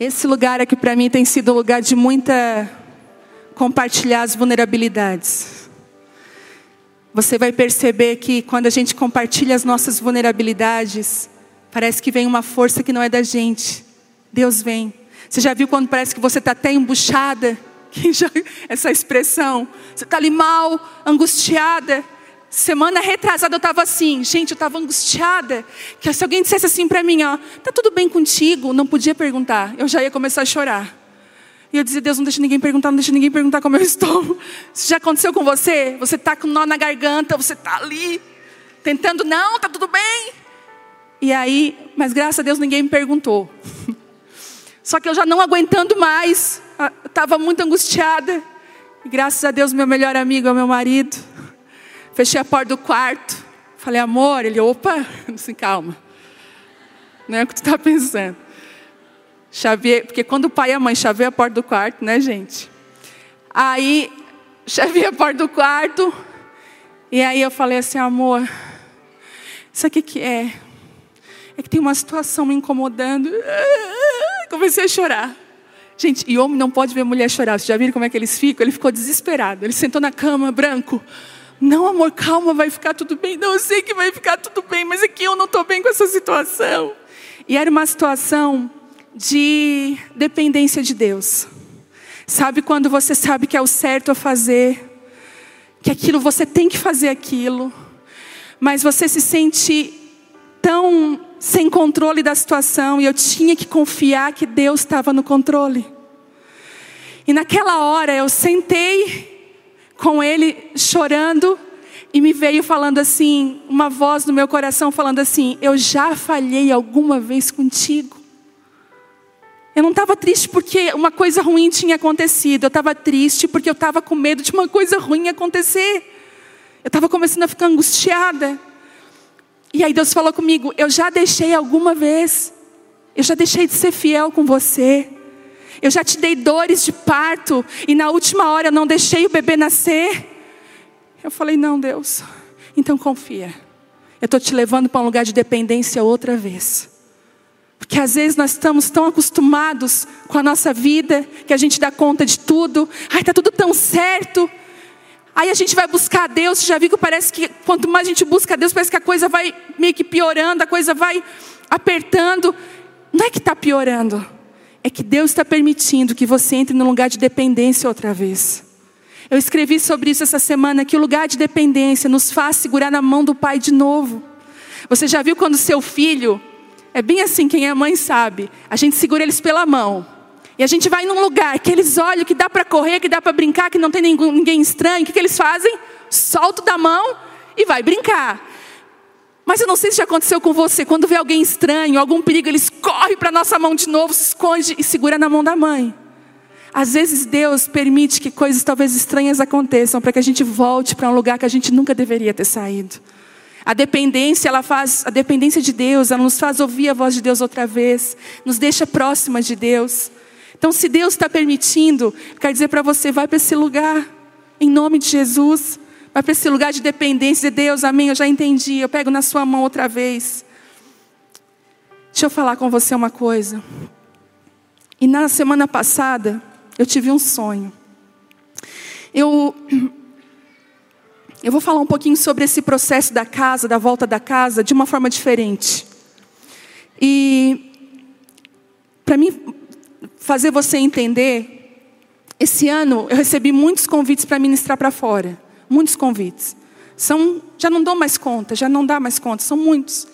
Esse lugar aqui para mim tem sido um lugar de muita compartilhar as vulnerabilidades. Você vai perceber que quando a gente compartilha as nossas vulnerabilidades, parece que vem uma força que não é da gente. Deus vem. Você já viu quando parece que você está até embuchada? Essa expressão. Você está ali mal, angustiada. Semana retrasada eu estava assim, gente, eu estava angustiada. Que se alguém dissesse assim para mim, ó, tá tudo bem contigo? Não podia perguntar, eu já ia começar a chorar. E eu dizia, Deus, não deixa ninguém perguntar, não deixa ninguém perguntar como eu estou. Isso já aconteceu com você? Você está com nó na garganta, você está ali, tentando, não, tá tudo bem. E aí, mas graças a Deus ninguém me perguntou. Só que eu já não aguentando mais, estava muito angustiada. E graças a Deus, meu melhor amigo é meu marido. Fechei a porta do quarto. Falei, amor, ele, opa, assim, calma. Não é o que tu está pensando. Chavei, porque quando o pai e a mãe chaveiam a porta do quarto, né, gente? Aí, chavei a porta do quarto. E aí eu falei assim, amor, isso aqui que é? É que tem uma situação me incomodando. Comecei a chorar. Gente, e homem não pode ver mulher chorar. Vocês já viram como é que eles ficam? Ele ficou desesperado. Ele sentou na cama, branco. Não, amor, calma, vai ficar tudo bem. Não, eu sei que vai ficar tudo bem, mas aqui eu não estou bem com essa situação. E era uma situação de dependência de Deus. Sabe quando você sabe que é o certo a fazer, que aquilo você tem que fazer aquilo, mas você se sente tão sem controle da situação e eu tinha que confiar que Deus estava no controle. E naquela hora eu sentei com ele chorando e me veio falando assim, uma voz no meu coração falando assim: Eu já falhei alguma vez contigo. Eu não estava triste porque uma coisa ruim tinha acontecido, eu estava triste porque eu estava com medo de uma coisa ruim acontecer. Eu estava começando a ficar angustiada. E aí Deus falou comigo: Eu já deixei alguma vez, eu já deixei de ser fiel com você. Eu já te dei dores de parto e na última hora eu não deixei o bebê nascer. Eu falei: Não, Deus, então confia. Eu estou te levando para um lugar de dependência outra vez. Porque às vezes nós estamos tão acostumados com a nossa vida que a gente dá conta de tudo. Ai, está tudo tão certo. Aí a gente vai buscar a Deus. Já viu que parece que quanto mais a gente busca a Deus, parece que a coisa vai meio que piorando, a coisa vai apertando. Não é que está piorando é que Deus está permitindo que você entre num lugar de dependência outra vez. Eu escrevi sobre isso essa semana, que o lugar de dependência nos faz segurar na mão do Pai de novo. Você já viu quando seu filho, é bem assim, quem é mãe sabe, a gente segura eles pela mão. E a gente vai num lugar que eles olham, que dá para correr, que dá para brincar, que não tem ninguém estranho. O que, que eles fazem? Solta da mão e vai brincar. Mas eu não sei se já aconteceu com você. Quando vê alguém estranho, algum perigo, eles correm para nossa mão de novo, se esconde e segura na mão da mãe. Às vezes Deus permite que coisas talvez estranhas aconteçam para que a gente volte para um lugar que a gente nunca deveria ter saído. A dependência, ela faz, a dependência de Deus, ela nos faz ouvir a voz de Deus outra vez, nos deixa próximas de Deus. Então, se Deus está permitindo, quer dizer para você, vai para esse lugar, em nome de Jesus. Vai para esse lugar de dependência de Deus, amém. Eu já entendi. Eu pego na sua mão outra vez. Deixa eu falar com você uma coisa. E na semana passada, eu tive um sonho. Eu, eu vou falar um pouquinho sobre esse processo da casa, da volta da casa, de uma forma diferente. E, para mim fazer você entender, esse ano eu recebi muitos convites para ministrar para fora muitos convites. São, já não dou mais conta, já não dá mais conta, são muitos.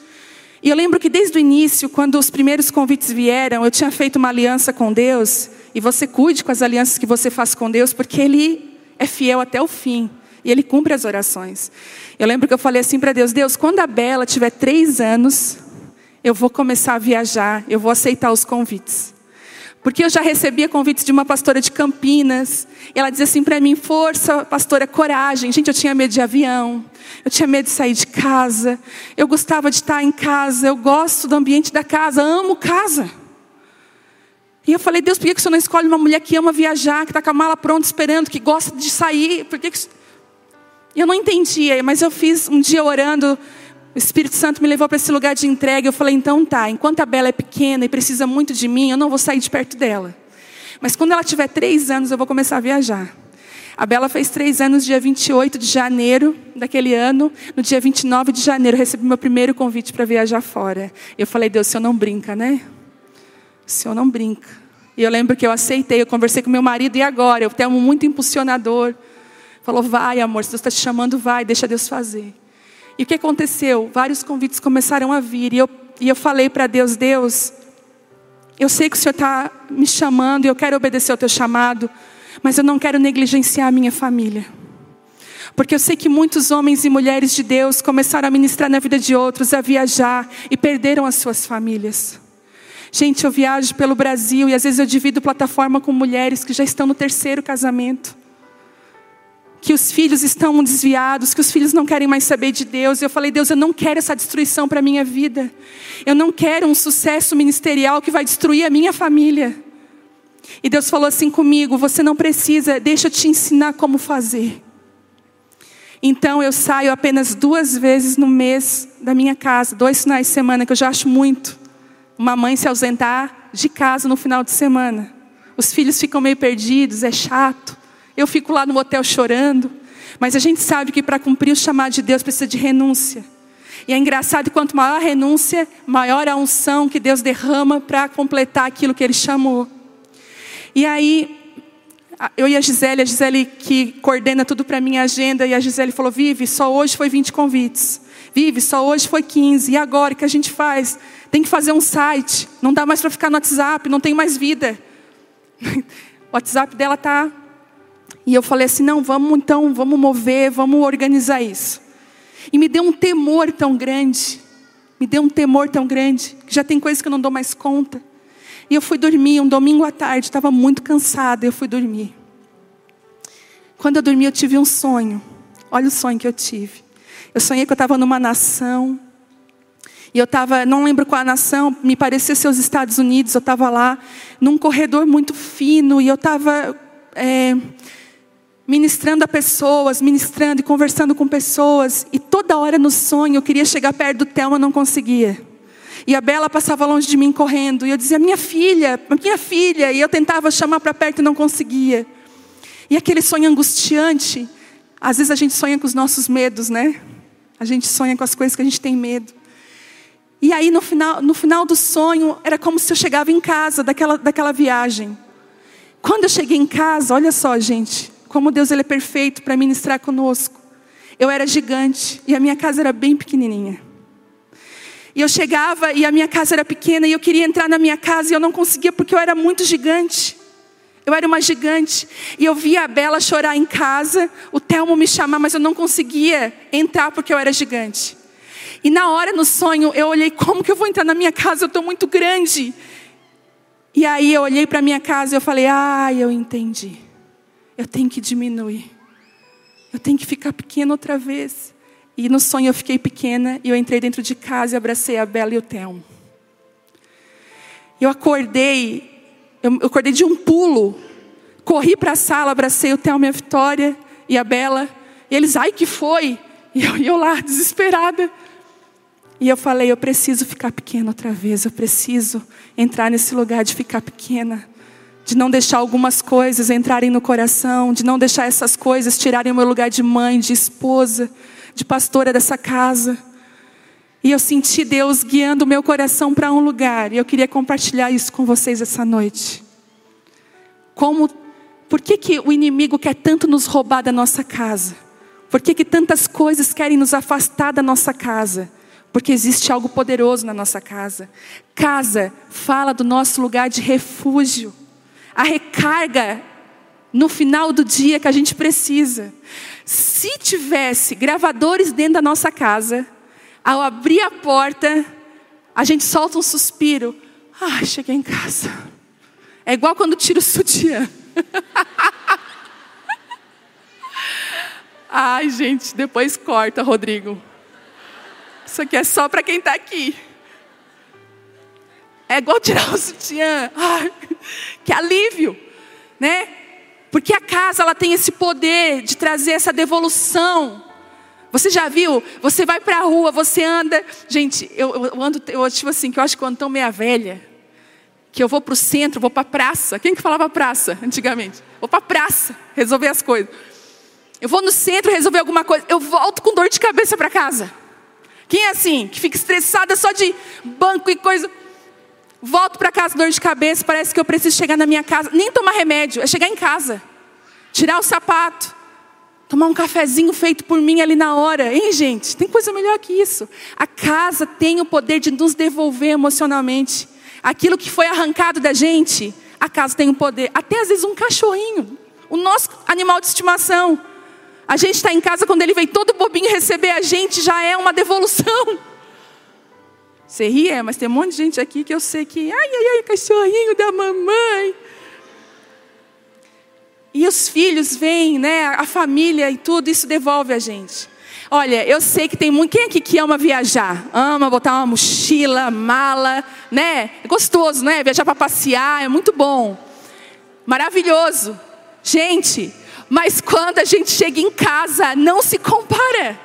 E eu lembro que desde o início, quando os primeiros convites vieram, eu tinha feito uma aliança com Deus. E você cuide com as alianças que você faz com Deus, porque Ele é fiel até o fim. E Ele cumpre as orações. Eu lembro que eu falei assim para Deus: Deus, quando a Bela tiver três anos, eu vou começar a viajar, eu vou aceitar os convites. Porque eu já recebia convites de uma pastora de Campinas. E ela dizia assim para mim: força, pastora, coragem. Gente, eu tinha medo de avião. Eu tinha medo de sair de casa. Eu gostava de estar em casa. Eu gosto do ambiente da casa. Amo casa. E eu falei: Deus, por que o senhor não escolhe uma mulher que ama viajar, que está com a mala pronta esperando, que gosta de sair? Por que. que... Eu não entendia, mas eu fiz um dia orando O Espírito Santo me levou para esse lugar de entrega. Eu falei, então tá, enquanto a Bela é pequena e precisa muito de mim, eu não vou sair de perto dela. Mas quando ela tiver três anos, eu vou começar a viajar. A Bela fez três anos, dia 28 de janeiro daquele ano. No dia 29 de janeiro, eu recebi meu primeiro convite para viajar fora. Eu falei, Deus, o senhor não brinca, né? O senhor não brinca. E eu lembro que eu aceitei, eu conversei com meu marido, e agora? Eu tenho um muito impulsionador. Falou, vai, amor, se Deus está te chamando, vai, deixa Deus fazer. E o que aconteceu? Vários convites começaram a vir. E eu, e eu falei para Deus: Deus, eu sei que o Senhor está me chamando e eu quero obedecer ao teu chamado, mas eu não quero negligenciar a minha família. Porque eu sei que muitos homens e mulheres de Deus começaram a ministrar na vida de outros, a viajar e perderam as suas famílias. Gente, eu viajo pelo Brasil e às vezes eu divido plataforma com mulheres que já estão no terceiro casamento que os filhos estão desviados, que os filhos não querem mais saber de Deus. E eu falei, Deus, eu não quero essa destruição para a minha vida. Eu não quero um sucesso ministerial que vai destruir a minha família. E Deus falou assim comigo: você não precisa, deixa eu te ensinar como fazer. Então eu saio apenas duas vezes no mês da minha casa, dois finais de semana, que eu já acho muito. Uma mãe se ausentar de casa no final de semana. Os filhos ficam meio perdidos, é chato. Eu fico lá no hotel chorando. Mas a gente sabe que para cumprir o chamado de Deus precisa de renúncia. E é engraçado quanto maior a renúncia, maior a unção que Deus derrama para completar aquilo que Ele chamou. E aí, eu e a Gisele, a Gisele que coordena tudo para minha agenda, e a Gisele falou: Vive, só hoje foi 20 convites. Vive, só hoje foi 15. E agora o que a gente faz? Tem que fazer um site. Não dá mais para ficar no WhatsApp, não tem mais vida. O WhatsApp dela está e eu falei assim: não, vamos então, vamos mover, vamos organizar isso. E me deu um temor tão grande, me deu um temor tão grande, que já tem coisas que eu não dou mais conta. E eu fui dormir um domingo à tarde, estava muito cansada, eu fui dormir. Quando eu dormi, eu tive um sonho. Olha o sonho que eu tive. Eu sonhei que eu estava numa nação. E eu estava, não lembro qual a nação, me parecia ser os Estados Unidos. Eu estava lá, num corredor muito fino, e eu estava. É, ministrando a pessoas, ministrando e conversando com pessoas, e toda hora no sonho eu queria chegar perto do Thelma, não conseguia. E a Bela passava longe de mim correndo, e eu dizia: "Minha filha, minha filha", e eu tentava chamar para perto e não conseguia. E aquele sonho angustiante, às vezes a gente sonha com os nossos medos, né? A gente sonha com as coisas que a gente tem medo. E aí no final, no final do sonho, era como se eu chegava em casa daquela, daquela viagem. Quando eu cheguei em casa, olha só, gente, como Deus ele é perfeito para ministrar conosco. Eu era gigante e a minha casa era bem pequenininha. E eu chegava e a minha casa era pequena e eu queria entrar na minha casa e eu não conseguia porque eu era muito gigante. Eu era uma gigante. E eu via a Bela chorar em casa, o Telmo me chamar, mas eu não conseguia entrar porque eu era gigante. E na hora, no sonho, eu olhei, como que eu vou entrar na minha casa? Eu estou muito grande. E aí eu olhei para minha casa e eu falei, ah, eu entendi eu tenho que diminuir. Eu tenho que ficar pequena outra vez. E no sonho eu fiquei pequena e eu entrei dentro de casa e abracei a Bela e o Telmo. Eu acordei, eu acordei de um pulo. Corri para a sala, abracei o Telmo e a Vitória e a Bela. E eles, ai que foi? E eu, eu lá, desesperada. E eu falei, eu preciso ficar pequena outra vez. Eu preciso entrar nesse lugar de ficar pequena de não deixar algumas coisas entrarem no coração, de não deixar essas coisas tirarem o meu lugar de mãe, de esposa, de pastora dessa casa. E eu senti Deus guiando o meu coração para um lugar, e eu queria compartilhar isso com vocês essa noite. Como, por que, que o inimigo quer tanto nos roubar da nossa casa? Por que, que tantas coisas querem nos afastar da nossa casa? Porque existe algo poderoso na nossa casa. Casa fala do nosso lugar de refúgio a recarga no final do dia que a gente precisa. Se tivesse gravadores dentro da nossa casa, ao abrir a porta, a gente solta um suspiro. Ah, cheguei em casa. É igual quando tira o sutiã. Ai, gente, depois corta, Rodrigo. Isso aqui é só para quem está aqui. É igual tirar o sutiã. Ai, que alívio, né? Porque a casa ela tem esse poder de trazer essa devolução. Você já viu? Você vai para a rua, você anda. Gente, eu, eu ando, eu, tipo assim, que eu acho que eu ando tão meia velha, que eu vou para o centro, vou para a praça. Quem que falava praça antigamente? Vou para a praça resolver as coisas. Eu vou no centro resolver alguma coisa, eu volto com dor de cabeça para casa. Quem é assim? Que fica estressada só de banco e coisa. Volto para casa, dor de cabeça, parece que eu preciso chegar na minha casa. Nem tomar remédio, é chegar em casa. Tirar o sapato Tomar um cafezinho feito por mim ali na hora, hein, gente? Tem coisa melhor que isso. A casa tem o poder de nos devolver emocionalmente. Aquilo que foi arrancado da gente, a casa tem o poder. Até às vezes um cachorrinho, o nosso animal de estimação. A gente está em casa, quando ele vem todo bobinho receber a gente, já é uma devolução. Você ri, é, mas tem um monte de gente aqui que eu sei que, ai, ai, ai, cachorrinho da mamãe. E os filhos vêm, né? A família e tudo, isso devolve a gente. Olha, eu sei que tem muito. Quem aqui que ama viajar? Ama botar uma mochila, mala, né? É gostoso, né? Viajar para passear, é muito bom. Maravilhoso. Gente, mas quando a gente chega em casa, não se compara.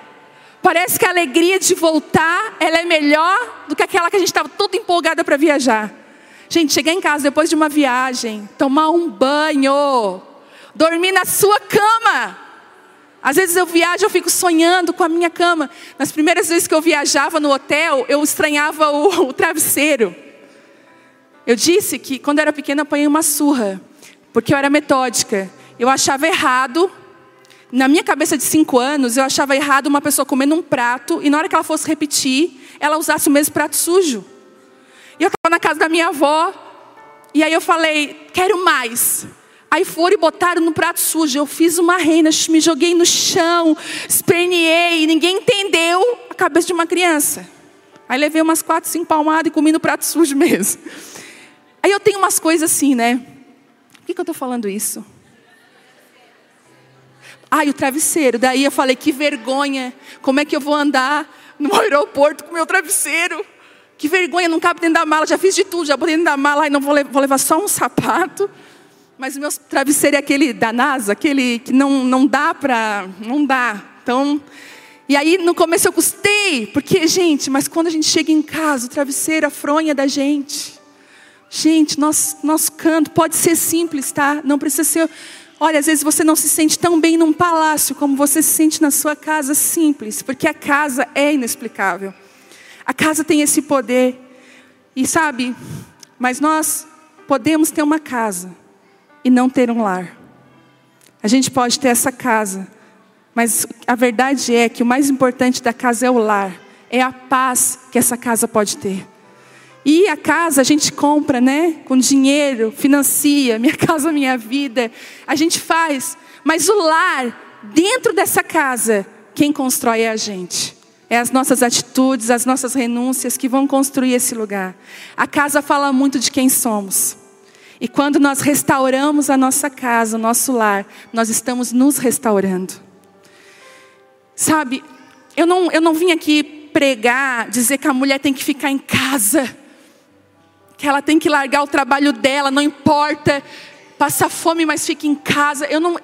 Parece que a alegria de voltar, ela é melhor do que aquela que a gente estava toda empolgada para viajar. Gente, chegar em casa depois de uma viagem, tomar um banho, dormir na sua cama. Às vezes eu viajo, eu fico sonhando com a minha cama. Nas primeiras vezes que eu viajava no hotel, eu estranhava o, o travesseiro. Eu disse que quando eu era pequena eu apanhei uma surra, porque eu era metódica. Eu achava errado, na minha cabeça de cinco anos, eu achava errado uma pessoa comendo um prato e na hora que ela fosse repetir, ela usasse o mesmo prato sujo. E eu estava na casa da minha avó, e aí eu falei, quero mais. Aí foram e botaram no prato sujo. Eu fiz uma reina, me joguei no chão, esperneei, ninguém entendeu a cabeça de uma criança. Aí levei umas quatro, cinco palmadas e comi no prato sujo mesmo. Aí eu tenho umas coisas assim, né? Por que, que eu estou falando isso? E o travesseiro. Daí eu falei, que vergonha. Como é que eu vou andar no aeroporto com meu travesseiro? Que vergonha, não cabe dentro da mala. Já fiz de tudo, já botei dentro da mala. Ai, não vou levar só um sapato. Mas o meu travesseiro é aquele da NASA, aquele que não, não dá para. Não dá. Então. E aí no começo eu custei, porque, gente, mas quando a gente chega em casa, o travesseiro, a fronha da gente. Gente, nosso, nosso canto pode ser simples, tá? Não precisa ser. Olha, às vezes você não se sente tão bem num palácio como você se sente na sua casa simples, porque a casa é inexplicável. A casa tem esse poder. E sabe, mas nós podemos ter uma casa e não ter um lar. A gente pode ter essa casa, mas a verdade é que o mais importante da casa é o lar, é a paz que essa casa pode ter. E a casa a gente compra, né? Com dinheiro, financia, minha casa, minha vida. A gente faz, mas o lar, dentro dessa casa, quem constrói é a gente. É as nossas atitudes, as nossas renúncias que vão construir esse lugar. A casa fala muito de quem somos. E quando nós restauramos a nossa casa, o nosso lar, nós estamos nos restaurando. Sabe, eu não, eu não vim aqui pregar, dizer que a mulher tem que ficar em casa, que ela tem que largar o trabalho dela, não importa, passar fome, mas fique em casa. Eu não,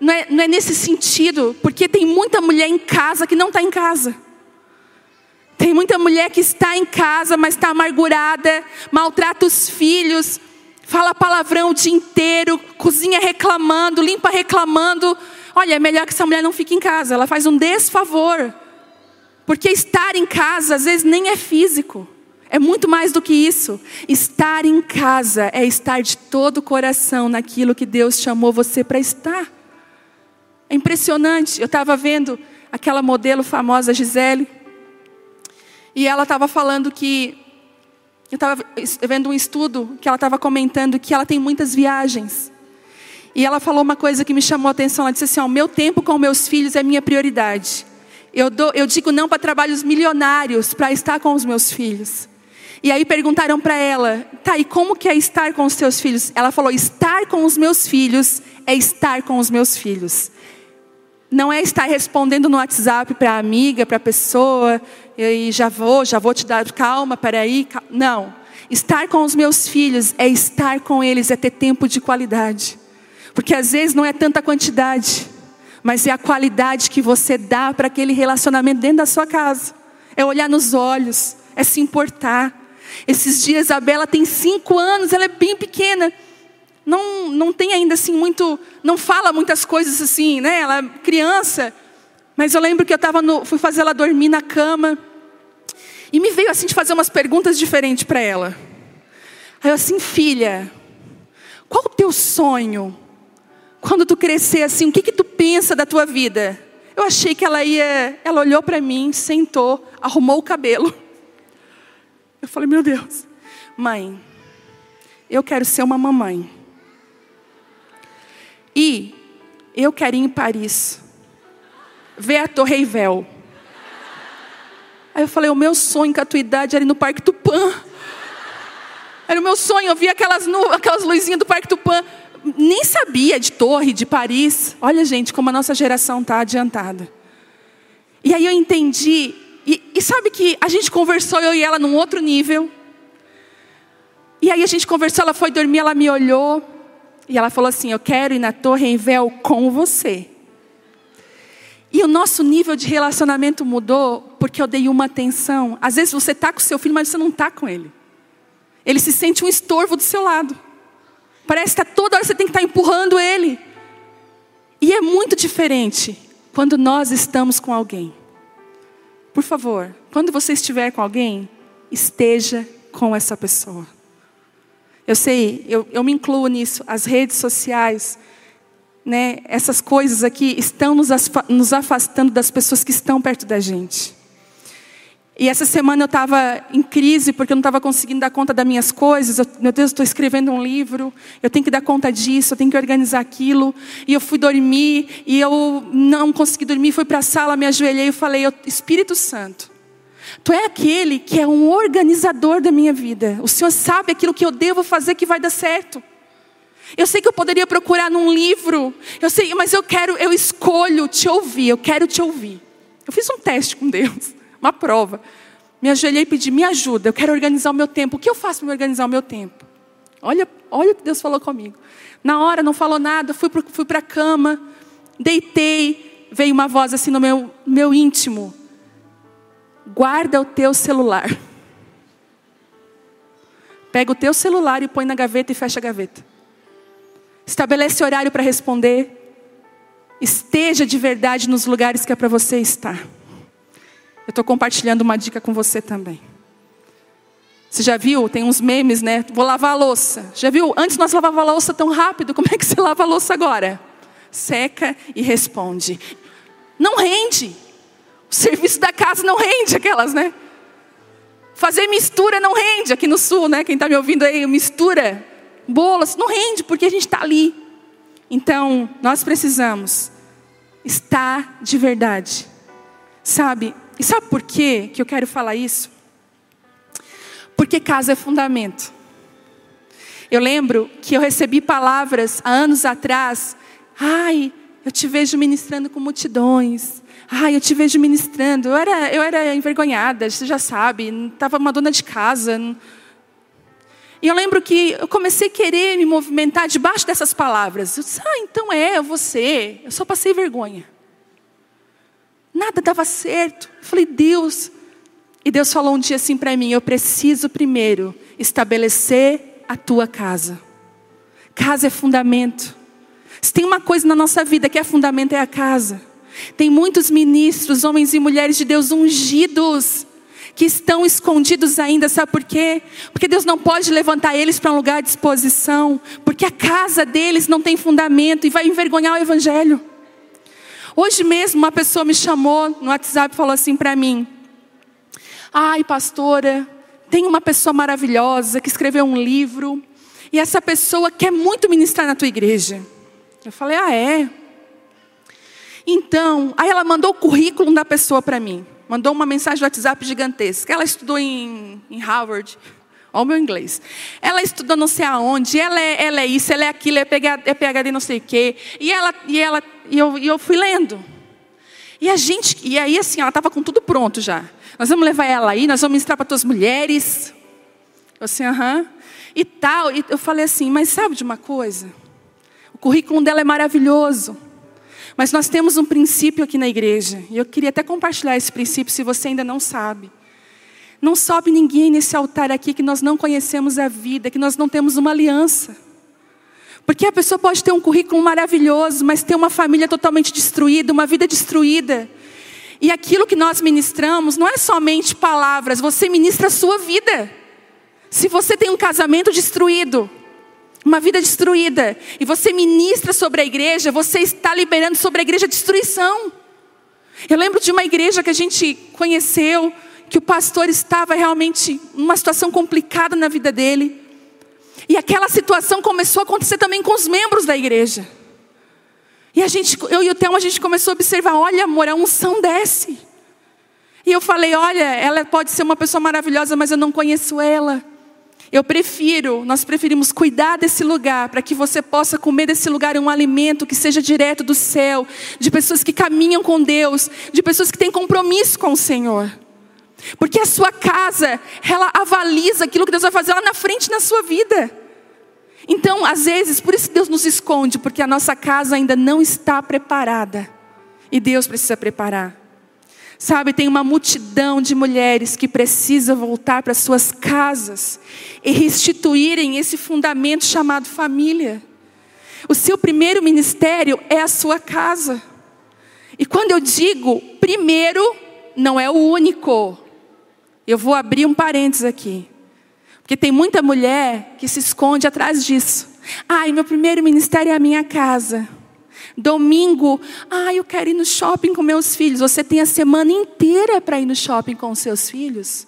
não é, não é nesse sentido, porque tem muita mulher em casa que não está em casa. Tem muita mulher que está em casa, mas está amargurada, maltrata os filhos, fala palavrão o dia inteiro, cozinha reclamando, limpa reclamando. Olha, é melhor que essa mulher não fique em casa, ela faz um desfavor. Porque estar em casa às vezes nem é físico. É muito mais do que isso. Estar em casa é estar de todo o coração naquilo que Deus chamou você para estar. É impressionante. Eu estava vendo aquela modelo famosa, Gisele, e ela estava falando que eu estava vendo um estudo que ela estava comentando que ela tem muitas viagens. E ela falou uma coisa que me chamou a atenção. Ela disse assim: O meu tempo com meus filhos é minha prioridade. Eu, dou, eu digo não para trabalhos milionários para estar com os meus filhos. E aí perguntaram para ela: Tá, e como que é estar com os seus filhos? Ela falou: Estar com os meus filhos é estar com os meus filhos. Não é estar respondendo no WhatsApp para a amiga, para a pessoa, e já vou, já vou te dar calma, peraí. Calma. Não. Estar com os meus filhos é estar com eles, é ter tempo de qualidade. Porque às vezes não é tanta quantidade, mas é a qualidade que você dá para aquele relacionamento dentro da sua casa. É olhar nos olhos, é se importar. Esses dias a Bela tem cinco anos, ela é bem pequena. Não, não tem ainda assim muito, não fala muitas coisas assim, né? Ela é criança. Mas eu lembro que eu tava no, fui fazer ela dormir na cama. E me veio assim de fazer umas perguntas diferentes para ela. Aí eu assim, filha, qual o teu sonho? Quando tu crescer assim, o que que tu pensa da tua vida? Eu achei que ela ia, ela olhou para mim, sentou, arrumou o cabelo. Eu falei, meu Deus, mãe, eu quero ser uma mamãe. E eu quero ir em Paris, ver a Torre Eiffel. Aí eu falei, o meu sonho com a tua idade era ir no Parque Tupã. Era o meu sonho, eu via aquelas, aquelas luzinhas do Parque Tupã. Nem sabia de torre, de Paris. Olha, gente, como a nossa geração está adiantada. E aí eu entendi. E, e sabe que a gente conversou, eu e ela, num outro nível. E aí a gente conversou, ela foi dormir, ela me olhou. E ela falou assim: Eu quero ir na Torre em Véu com você. E o nosso nível de relacionamento mudou porque eu dei uma atenção. Às vezes você está com seu filho, mas você não está com ele. Ele se sente um estorvo do seu lado. Parece que tá toda hora você tem que estar tá empurrando ele. E é muito diferente quando nós estamos com alguém. Por favor, quando você estiver com alguém, esteja com essa pessoa. Eu sei, eu, eu me incluo nisso. As redes sociais, né, essas coisas aqui estão nos afastando das pessoas que estão perto da gente. E essa semana eu estava em crise porque eu não estava conseguindo dar conta das minhas coisas. Eu, meu Deus, estou escrevendo um livro, eu tenho que dar conta disso, eu tenho que organizar aquilo. E eu fui dormir e eu não consegui dormir. Fui para a sala, me ajoelhei e falei: Espírito Santo, Tu é aquele que é um organizador da minha vida. O Senhor sabe aquilo que eu devo fazer que vai dar certo. Eu sei que eu poderia procurar num livro. Eu sei, mas eu quero, eu escolho te ouvir. Eu quero te ouvir. Eu fiz um teste com Deus uma prova. Me ajoelhei e pedi, me ajuda, eu quero organizar o meu tempo. O que eu faço para organizar o meu tempo? Olha, olha o que Deus falou comigo. Na hora, não falou nada, fui para a cama, deitei, veio uma voz assim no meu, meu íntimo. Guarda o teu celular. Pega o teu celular e põe na gaveta e fecha a gaveta. Estabelece horário para responder. Esteja de verdade nos lugares que é para você estar. Eu estou compartilhando uma dica com você também. Você já viu? Tem uns memes, né? Vou lavar a louça. Já viu? Antes nós lavava a louça tão rápido. Como é que você lava a louça agora? Seca e responde. Não rende. O serviço da casa não rende aquelas, né? Fazer mistura não rende aqui no sul, né? Quem está me ouvindo aí, mistura bolas, não rende porque a gente está ali. Então, nós precisamos estar de verdade. Sabe, e sabe por quê que eu quero falar isso? Porque casa é fundamento. Eu lembro que eu recebi palavras há anos atrás. Ai, eu te vejo ministrando com multidões. Ai, eu te vejo ministrando. Eu era, eu era envergonhada, você já sabe. Estava uma dona de casa. E eu lembro que eu comecei a querer me movimentar debaixo dessas palavras. Eu disse, ah, então é, você. Eu só passei vergonha. Nada dava certo. Eu falei, Deus. E Deus falou um dia assim para mim: Eu preciso primeiro estabelecer a tua casa. Casa é fundamento. Se tem uma coisa na nossa vida que é fundamento, é a casa. Tem muitos ministros, homens e mulheres de Deus ungidos, que estão escondidos ainda, sabe por quê? Porque Deus não pode levantar eles para um lugar de exposição, porque a casa deles não tem fundamento e vai envergonhar o Evangelho. Hoje mesmo uma pessoa me chamou no WhatsApp e falou assim para mim: Ai, pastora, tem uma pessoa maravilhosa que escreveu um livro e essa pessoa quer muito ministrar na tua igreja. Eu falei: Ah, é? Então, aí ela mandou o currículo da pessoa para mim. Mandou uma mensagem do WhatsApp gigantesca. Ela estudou em, em Harvard. Olha o meu inglês. Ela estudou não sei aonde, ela é, ela é isso, ela é aquilo, é PhD, é não sei o quê. E ela, e ela, e eu, e eu fui lendo. E a gente, e aí assim, ela estava com tudo pronto já. Nós vamos levar ela aí, nós vamos ministrar para tuas mulheres. Eu assim, aham. E tal. E eu falei assim, mas sabe de uma coisa? O currículo dela é maravilhoso. Mas nós temos um princípio aqui na igreja, e eu queria até compartilhar esse princípio se você ainda não sabe. Não sobe ninguém nesse altar aqui que nós não conhecemos a vida, que nós não temos uma aliança. Porque a pessoa pode ter um currículo maravilhoso, mas ter uma família totalmente destruída, uma vida destruída. E aquilo que nós ministramos não é somente palavras, você ministra a sua vida. Se você tem um casamento destruído, uma vida destruída, e você ministra sobre a igreja, você está liberando sobre a igreja destruição. Eu lembro de uma igreja que a gente conheceu, que o pastor estava realmente numa situação complicada na vida dele. E aquela situação começou a acontecer também com os membros da igreja. E a gente, eu e o Thelma, a gente começou a observar, olha amor, a unção desce. E eu falei, olha, ela pode ser uma pessoa maravilhosa, mas eu não conheço ela. Eu prefiro, nós preferimos cuidar desse lugar, para que você possa comer desse lugar um alimento que seja direto do céu, de pessoas que caminham com Deus, de pessoas que têm compromisso com o Senhor. Porque a sua casa, ela avaliza aquilo que Deus vai fazer lá na frente na sua vida. Então, às vezes, por isso Deus nos esconde, porque a nossa casa ainda não está preparada. E Deus precisa preparar. Sabe, tem uma multidão de mulheres que precisa voltar para suas casas e restituírem esse fundamento chamado família. O seu primeiro ministério é a sua casa. E quando eu digo primeiro, não é o único. Eu vou abrir um parênteses aqui. Porque tem muita mulher que se esconde atrás disso. Ai, meu primeiro ministério é a minha casa. Domingo, ah, eu quero ir no shopping com meus filhos. Você tem a semana inteira para ir no shopping com os seus filhos.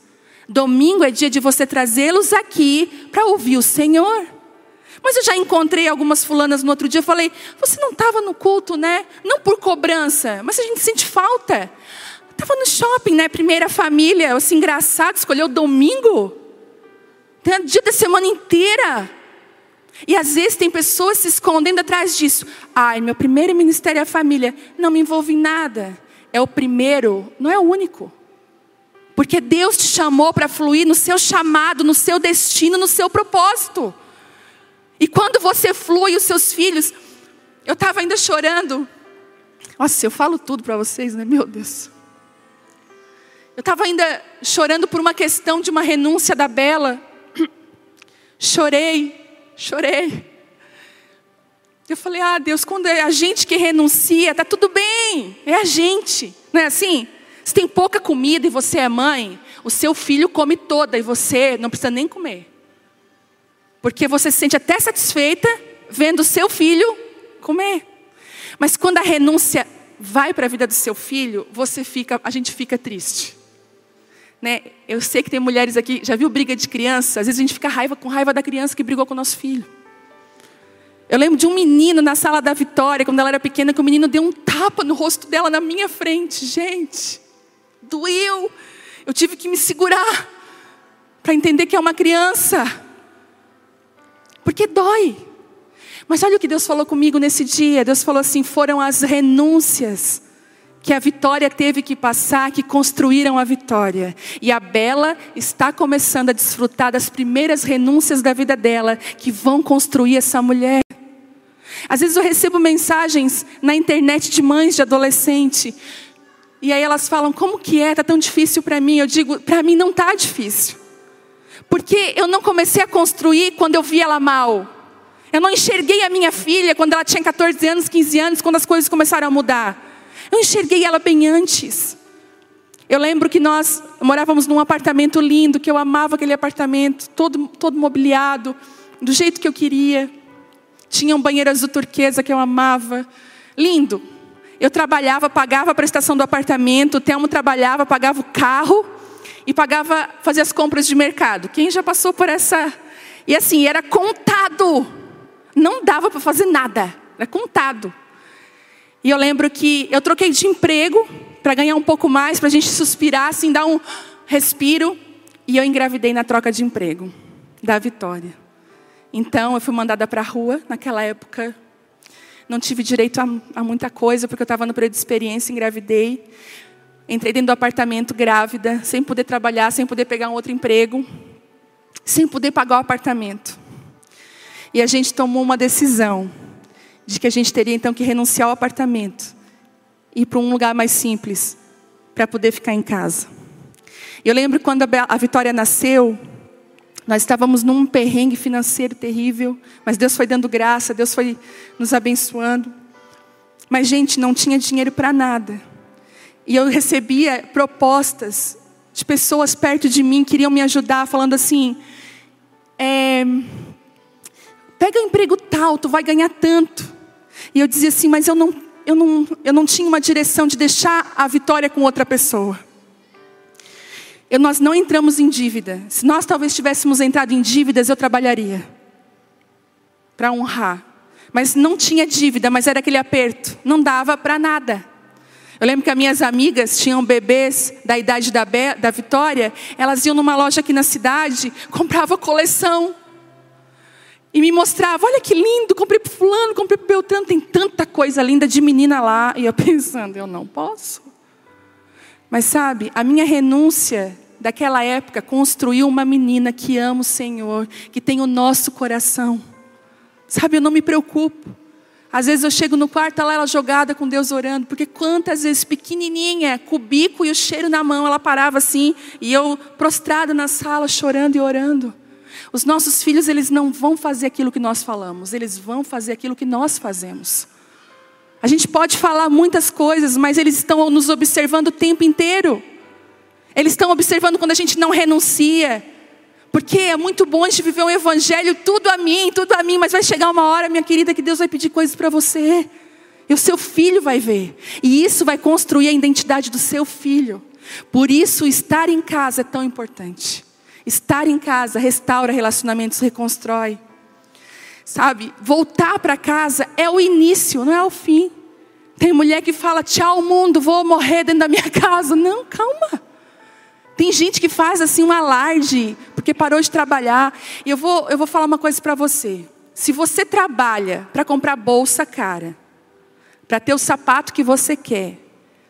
Domingo é dia de você trazê-los aqui para ouvir o Senhor. Mas eu já encontrei algumas fulanas no outro dia, eu falei: "Você não estava no culto, né? Não por cobrança, mas a gente sente falta. Estava no shopping, né? Primeira família, assim engraçado, escolheu domingo. Tem dia da semana inteira. E às vezes tem pessoas se escondendo atrás disso. Ai, meu primeiro ministério é a família. Não me envolvo em nada. É o primeiro, não é o único. Porque Deus te chamou para fluir no seu chamado, no seu destino, no seu propósito. E quando você flui, os seus filhos. Eu estava ainda chorando. Nossa, eu falo tudo para vocês, né? Meu Deus. Eu estava ainda chorando por uma questão de uma renúncia da Bela. Chorei Chorei. Eu falei, ah, Deus, quando é a gente que renuncia, tá tudo bem, é a gente, não é assim? Se tem pouca comida e você é mãe, o seu filho come toda e você não precisa nem comer. Porque você se sente até satisfeita vendo o seu filho comer. Mas quando a renúncia vai para a vida do seu filho, você fica, a gente fica triste. Né? Eu sei que tem mulheres aqui, já viu briga de criança? Às vezes a gente fica raiva com raiva da criança que brigou com o nosso filho. Eu lembro de um menino na sala da Vitória, quando ela era pequena, que o menino deu um tapa no rosto dela na minha frente. Gente, doeu. Eu tive que me segurar para entender que é uma criança. Porque dói. Mas olha o que Deus falou comigo nesse dia. Deus falou assim: foram as renúncias que a vitória teve que passar, que construíram a vitória. E a Bela está começando a desfrutar das primeiras renúncias da vida dela, que vão construir essa mulher. Às vezes eu recebo mensagens na internet de mães de adolescente, e aí elas falam: "Como que é? Tá tão difícil para mim?" Eu digo: "Para mim não tá difícil". Porque eu não comecei a construir quando eu vi ela mal. Eu não enxerguei a minha filha quando ela tinha 14 anos, 15 anos, quando as coisas começaram a mudar. Eu enxerguei ela bem antes. Eu lembro que nós morávamos num apartamento lindo, que eu amava aquele apartamento, todo, todo mobiliado, do jeito que eu queria. Tinha um banheiro azul turquesa que eu amava. Lindo. Eu trabalhava, pagava a prestação do apartamento, o Telmo trabalhava, pagava o carro e pagava, fazia as compras de mercado. Quem já passou por essa. E assim, era contado. Não dava para fazer nada. Era contado. E eu lembro que eu troquei de emprego para ganhar um pouco mais, para a gente suspirar, assim, dar um respiro. E eu engravidei na troca de emprego da Vitória. Então eu fui mandada para a rua. Naquela época não tive direito a, a muita coisa, porque eu estava no período de experiência, engravidei. Entrei dentro do apartamento grávida, sem poder trabalhar, sem poder pegar um outro emprego, sem poder pagar o apartamento. E a gente tomou uma decisão de que a gente teria então que renunciar ao apartamento e ir para um lugar mais simples para poder ficar em casa. Eu lembro quando a Vitória nasceu, nós estávamos num perrengue financeiro terrível, mas Deus foi dando graça, Deus foi nos abençoando. Mas, gente, não tinha dinheiro para nada. E eu recebia propostas de pessoas perto de mim que queriam me ajudar, falando assim: é, pega um emprego tal, tu vai ganhar tanto. E eu dizia assim, mas eu não, eu não, eu não tinha uma direção de deixar a vitória com outra pessoa. Eu, nós não entramos em dívida. Se nós talvez tivéssemos entrado em dívidas, eu trabalharia para honrar. Mas não tinha dívida, mas era aquele aperto. Não dava para nada. Eu lembro que as minhas amigas tinham bebês da idade da, Be da Vitória, elas iam numa loja aqui na cidade, compravam coleção. E me mostrava, olha que lindo, comprei para fulano, comprei para Beltrano, tem tanta coisa linda de menina lá. E eu pensando, eu não posso. Mas sabe, a minha renúncia daquela época construiu uma menina que ama o Senhor, que tem o nosso coração. Sabe, eu não me preocupo. Às vezes eu chego no quarto, lá ela jogada com Deus orando, porque quantas vezes pequenininha, com o bico e o cheiro na mão, ela parava assim, e eu prostrada na sala chorando e orando. Os nossos filhos, eles não vão fazer aquilo que nós falamos, eles vão fazer aquilo que nós fazemos. A gente pode falar muitas coisas, mas eles estão nos observando o tempo inteiro. Eles estão observando quando a gente não renuncia. Porque é muito bom a gente viver um evangelho, tudo a mim, tudo a mim, mas vai chegar uma hora, minha querida, que Deus vai pedir coisas para você. E o seu filho vai ver. E isso vai construir a identidade do seu filho. Por isso, estar em casa é tão importante. Estar em casa restaura relacionamentos, reconstrói. Sabe, voltar para casa é o início, não é o fim. Tem mulher que fala: tchau, mundo, vou morrer dentro da minha casa. Não, calma. Tem gente que faz assim um alarde, porque parou de trabalhar. E eu vou, eu vou falar uma coisa para você. Se você trabalha para comprar bolsa cara, para ter o sapato que você quer,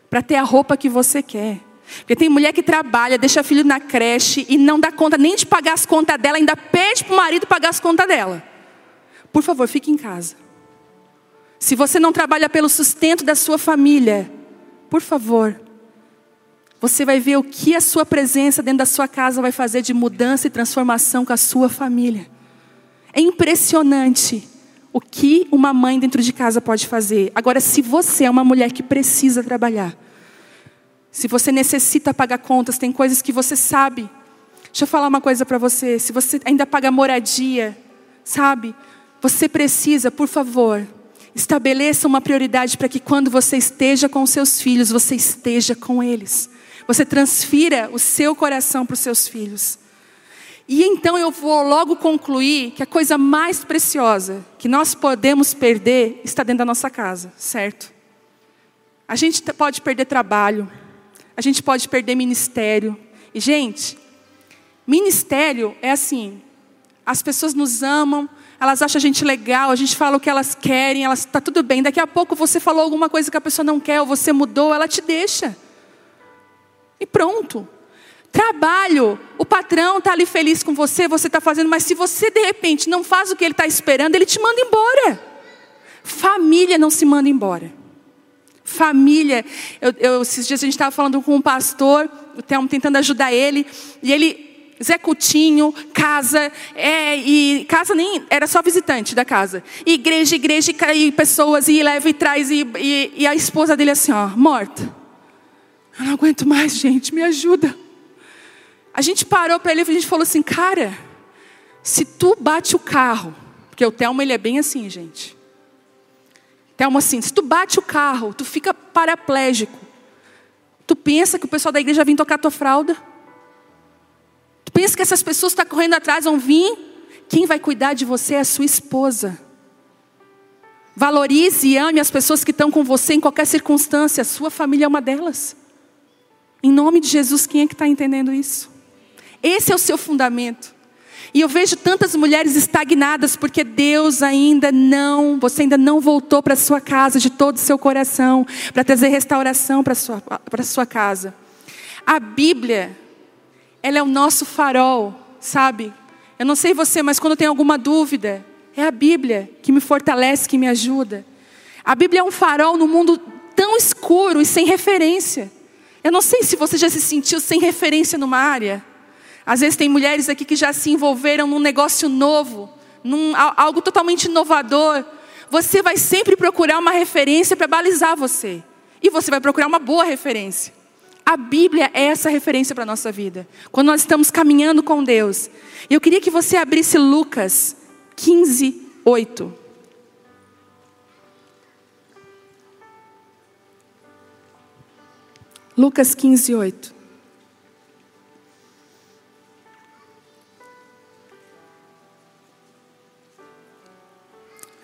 para ter a roupa que você quer. Porque tem mulher que trabalha, deixa filho na creche e não dá conta nem de pagar as contas dela, ainda pede para o marido pagar as contas dela. Por favor, fique em casa. Se você não trabalha pelo sustento da sua família, por favor, você vai ver o que a sua presença dentro da sua casa vai fazer de mudança e transformação com a sua família. É impressionante o que uma mãe dentro de casa pode fazer. Agora, se você é uma mulher que precisa trabalhar, se você necessita pagar contas, tem coisas que você sabe. Deixa eu falar uma coisa para você. Se você ainda paga moradia, sabe? Você precisa, por favor, estabeleça uma prioridade para que quando você esteja com seus filhos, você esteja com eles. Você transfira o seu coração para os seus filhos. E então eu vou logo concluir que a coisa mais preciosa que nós podemos perder está dentro da nossa casa, certo? A gente pode perder trabalho, a gente pode perder ministério. E, gente, ministério é assim: as pessoas nos amam, elas acham a gente legal, a gente fala o que elas querem, elas está tudo bem. Daqui a pouco você falou alguma coisa que a pessoa não quer, ou você mudou, ela te deixa. E pronto. Trabalho, o patrão está ali feliz com você, você está fazendo, mas se você de repente não faz o que ele está esperando, ele te manda embora. Família não se manda embora. Família, eu, eu, esses dias a gente estava falando com um pastor, tentando ajudar ele, e ele Zé Coutinho, casa, é, e casa nem era só visitante da casa. igreja, igreja, e pessoas, e leva e traz, e, e, e, a esposa dele assim, ó, morta. Eu não aguento mais, gente, me ajuda. A gente parou para ele e a gente falou assim, cara, se tu bate o carro, porque o Thelmo ele é bem assim, gente. Thelmo assim, se tu bate o carro, tu fica paraplégico. Tu pensa que o pessoal da igreja vem tocar tua fralda? pensa que essas pessoas que estão correndo atrás vão vir? Quem vai cuidar de você é a sua esposa. Valorize e ame as pessoas que estão com você em qualquer circunstância. A sua família é uma delas. Em nome de Jesus, quem é que está entendendo isso? Esse é o seu fundamento. E eu vejo tantas mulheres estagnadas porque Deus ainda não, você ainda não voltou para sua casa de todo o seu coração, para trazer restauração para sua para sua casa. A Bíblia ela é o nosso farol, sabe? Eu não sei você, mas quando eu tenho alguma dúvida, é a Bíblia que me fortalece, que me ajuda. A Bíblia é um farol no mundo tão escuro e sem referência. Eu não sei se você já se sentiu sem referência numa área. Às vezes tem mulheres aqui que já se envolveram num negócio novo, num algo totalmente inovador. Você vai sempre procurar uma referência para balizar você. E você vai procurar uma boa referência. A Bíblia é essa referência para a nossa vida. Quando nós estamos caminhando com Deus. Eu queria que você abrisse Lucas 15, 8. Lucas 15, 8.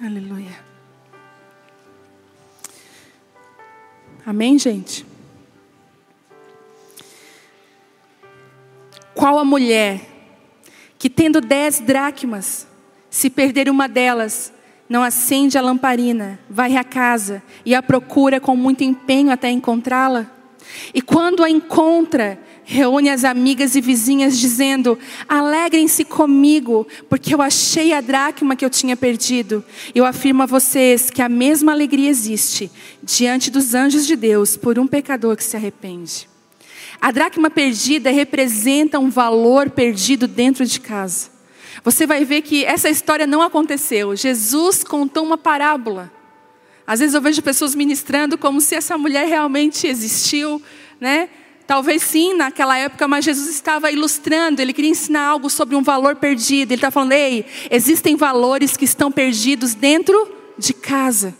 Aleluia. Amém, gente? Qual a mulher que, tendo dez dracmas, se perder uma delas, não acende a lamparina, vai à casa e a procura com muito empenho até encontrá-la? E quando a encontra, reúne as amigas e vizinhas, dizendo: Alegrem-se comigo, porque eu achei a dracma que eu tinha perdido. Eu afirmo a vocês que a mesma alegria existe diante dos anjos de Deus por um pecador que se arrepende. A dracma perdida representa um valor perdido dentro de casa. Você vai ver que essa história não aconteceu. Jesus contou uma parábola. Às vezes eu vejo pessoas ministrando como se essa mulher realmente existiu, né? Talvez sim, naquela época, mas Jesus estava ilustrando, ele queria ensinar algo sobre um valor perdido. Ele está falando, ei, existem valores que estão perdidos dentro de casa.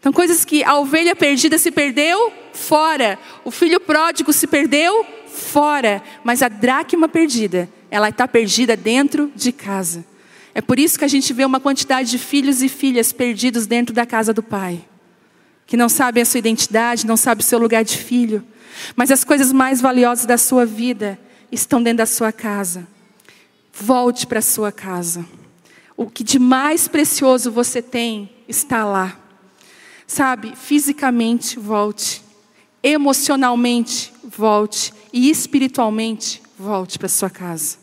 Então, coisas que a ovelha perdida se perdeu, fora. O filho pródigo se perdeu, fora. Mas a dracma perdida, ela está perdida dentro de casa. É por isso que a gente vê uma quantidade de filhos e filhas perdidos dentro da casa do pai. Que não sabem a sua identidade, não sabem o seu lugar de filho. Mas as coisas mais valiosas da sua vida estão dentro da sua casa. Volte para a sua casa. O que de mais precioso você tem está lá. Sabe, fisicamente, volte. Emocionalmente, volte. E espiritualmente, volte para sua casa.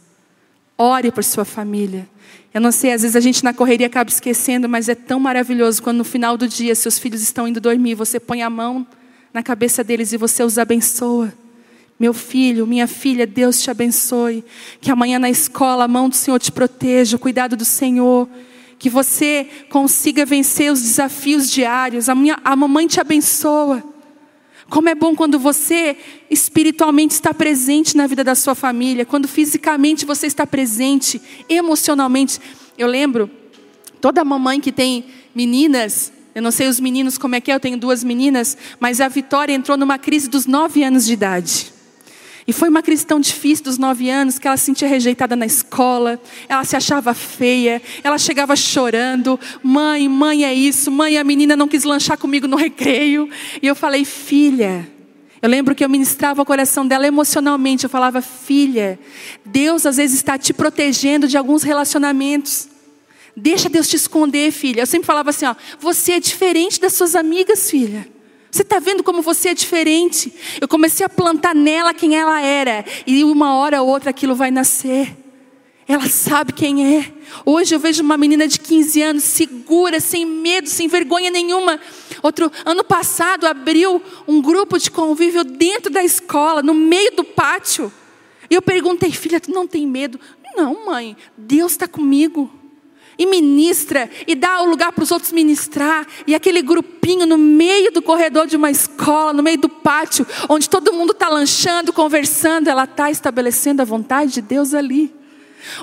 Ore por sua família. Eu não sei, às vezes a gente na correria acaba esquecendo, mas é tão maravilhoso quando no final do dia seus filhos estão indo dormir, você põe a mão na cabeça deles e você os abençoa. Meu filho, minha filha, Deus te abençoe. Que amanhã na escola a mão do Senhor te proteja, o cuidado do Senhor. Que você consiga vencer os desafios diários. A, minha, a mamãe te abençoa. Como é bom quando você espiritualmente está presente na vida da sua família, quando fisicamente você está presente, emocionalmente. Eu lembro, toda mamãe que tem meninas, eu não sei os meninos como é que é, eu tenho duas meninas, mas a Vitória entrou numa crise dos nove anos de idade. E foi uma crise tão difícil dos nove anos que ela se sentia rejeitada na escola, ela se achava feia, ela chegava chorando: mãe, mãe é isso, mãe, a menina não quis lanchar comigo no recreio. E eu falei: filha, eu lembro que eu ministrava o coração dela emocionalmente. Eu falava: filha, Deus às vezes está te protegendo de alguns relacionamentos. Deixa Deus te esconder, filha. Eu sempre falava assim: ó, você é diferente das suas amigas, filha. Você está vendo como você é diferente? Eu comecei a plantar nela quem ela era, e uma hora ou outra aquilo vai nascer. Ela sabe quem é. Hoje eu vejo uma menina de 15 anos, segura, sem medo, sem vergonha nenhuma. Outro ano passado abriu um grupo de convívio dentro da escola, no meio do pátio. E eu perguntei, filha, tu não tem medo? Não, mãe, Deus está comigo e ministra e dá o lugar para os outros ministrar, e aquele grupinho no meio do corredor de uma escola, no meio do pátio, onde todo mundo está lanchando, conversando, ela está estabelecendo a vontade de Deus ali.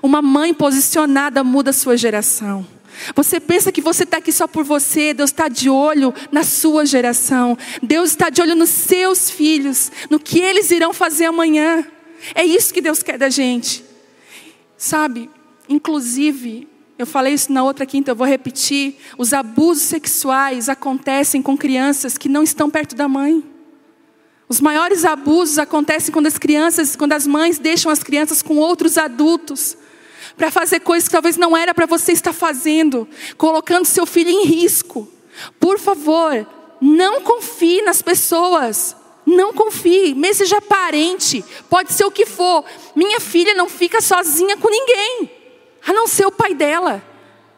Uma mãe posicionada muda a sua geração. Você pensa que você está aqui só por você, Deus está de olho na sua geração, Deus está de olho nos seus filhos, no que eles irão fazer amanhã. É isso que Deus quer da gente. Sabe, inclusive, eu falei isso na outra quinta, eu vou repetir. Os abusos sexuais acontecem com crianças que não estão perto da mãe. Os maiores abusos acontecem quando as crianças, quando as mães deixam as crianças com outros adultos para fazer coisas que talvez não era para você estar fazendo, colocando seu filho em risco. Por favor, não confie nas pessoas. Não confie, mesmo seja parente, pode ser o que for. Minha filha não fica sozinha com ninguém a não ser o pai dela.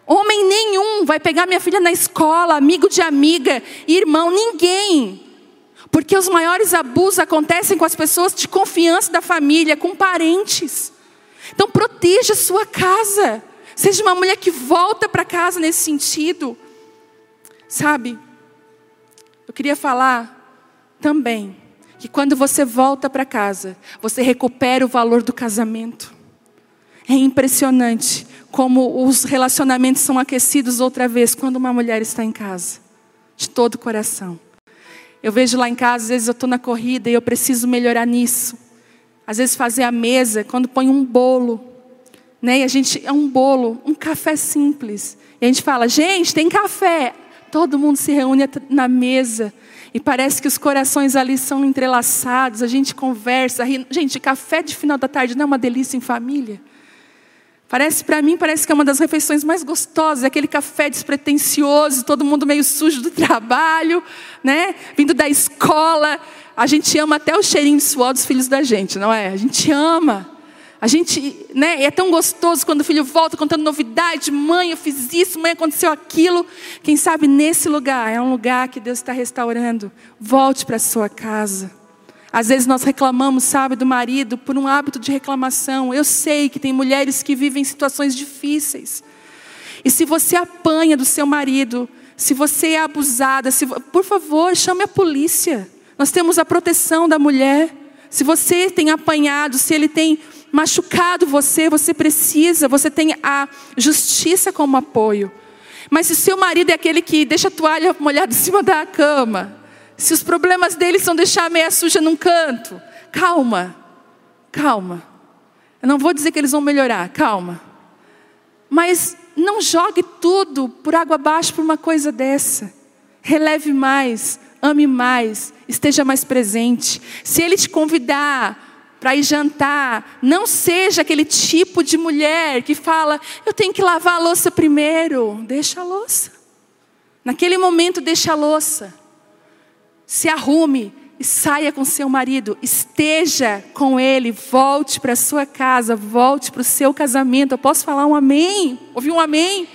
Homem nenhum vai pegar minha filha na escola, amigo de amiga, irmão, ninguém. Porque os maiores abusos acontecem com as pessoas de confiança da família, com parentes. Então proteja a sua casa. Seja uma mulher que volta para casa nesse sentido. Sabe? Eu queria falar também que quando você volta para casa, você recupera o valor do casamento. É impressionante como os relacionamentos são aquecidos outra vez quando uma mulher está em casa, de todo o coração. Eu vejo lá em casa, às vezes eu estou na corrida e eu preciso melhorar nisso. Às vezes fazer a mesa, quando põe um bolo, né? E a gente é um bolo, um café simples. E a gente fala, gente, tem café. Todo mundo se reúne na mesa. E parece que os corações ali são entrelaçados, a gente conversa. Ri. Gente, café de final da tarde não é uma delícia em família? Parece para mim, parece que é uma das refeições mais gostosas, aquele café despretensioso, todo mundo meio sujo do trabalho, né? Vindo da escola. A gente ama até o cheirinho de suor dos filhos da gente, não é? A gente ama. A gente, né, é tão gostoso quando o filho volta contando novidade, mãe, eu fiz isso, mãe, aconteceu aquilo. Quem sabe nesse lugar é um lugar que Deus está restaurando. Volte para a sua casa. Às vezes nós reclamamos, sabe, do marido por um hábito de reclamação. Eu sei que tem mulheres que vivem situações difíceis. E se você apanha do seu marido, se você é abusada, se, por favor, chame a polícia. Nós temos a proteção da mulher. Se você tem apanhado, se ele tem machucado você, você precisa, você tem a justiça como apoio. Mas se seu marido é aquele que deixa a toalha molhada em cima da cama, se os problemas dele são deixar a meia suja num canto, calma, calma. Eu não vou dizer que eles vão melhorar, calma. Mas não jogue tudo por água abaixo por uma coisa dessa. Releve mais, ame mais, esteja mais presente. Se ele te convidar para ir jantar, não seja aquele tipo de mulher que fala: eu tenho que lavar a louça primeiro. Deixa a louça. Naquele momento, deixa a louça se arrume e saia com seu marido, esteja com ele, volte para sua casa, volte para o seu casamento. Eu posso falar um amém? Ouvi um amém?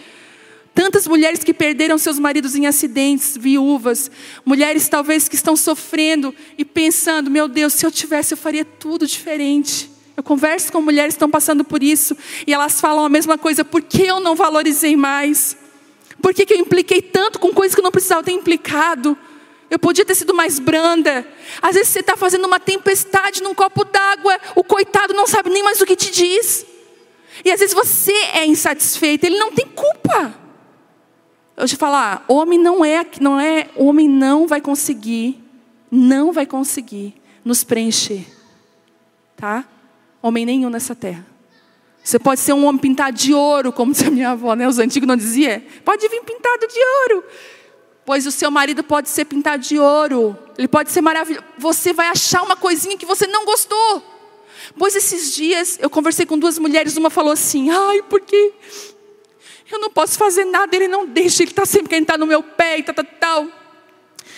Tantas mulheres que perderam seus maridos em acidentes, viúvas, mulheres talvez que estão sofrendo e pensando: meu Deus, se eu tivesse, eu faria tudo diferente. Eu converso com mulheres que estão passando por isso e elas falam a mesma coisa: por que eu não valorizei mais? Por que, que eu impliquei tanto com coisas que eu não precisava ter implicado? Eu podia ter sido mais branda. Às vezes você está fazendo uma tempestade num copo d'água, o coitado não sabe nem mais o que te diz. E às vezes você é insatisfeito, ele não tem culpa. Eu te falar, homem não é, não é, homem não vai conseguir, não vai conseguir nos preencher, tá? Homem nenhum nessa terra. Você pode ser um homem pintado de ouro, como dizia minha avó, né? Os antigos não diziam. Pode vir pintado de ouro. Pois o seu marido pode ser pintado de ouro, ele pode ser maravilhoso. Você vai achar uma coisinha que você não gostou. Pois esses dias eu conversei com duas mulheres, uma falou assim: ai, porque eu não posso fazer nada, ele não deixa, ele está sempre querendo estar no meu pé e tal, tal, tal.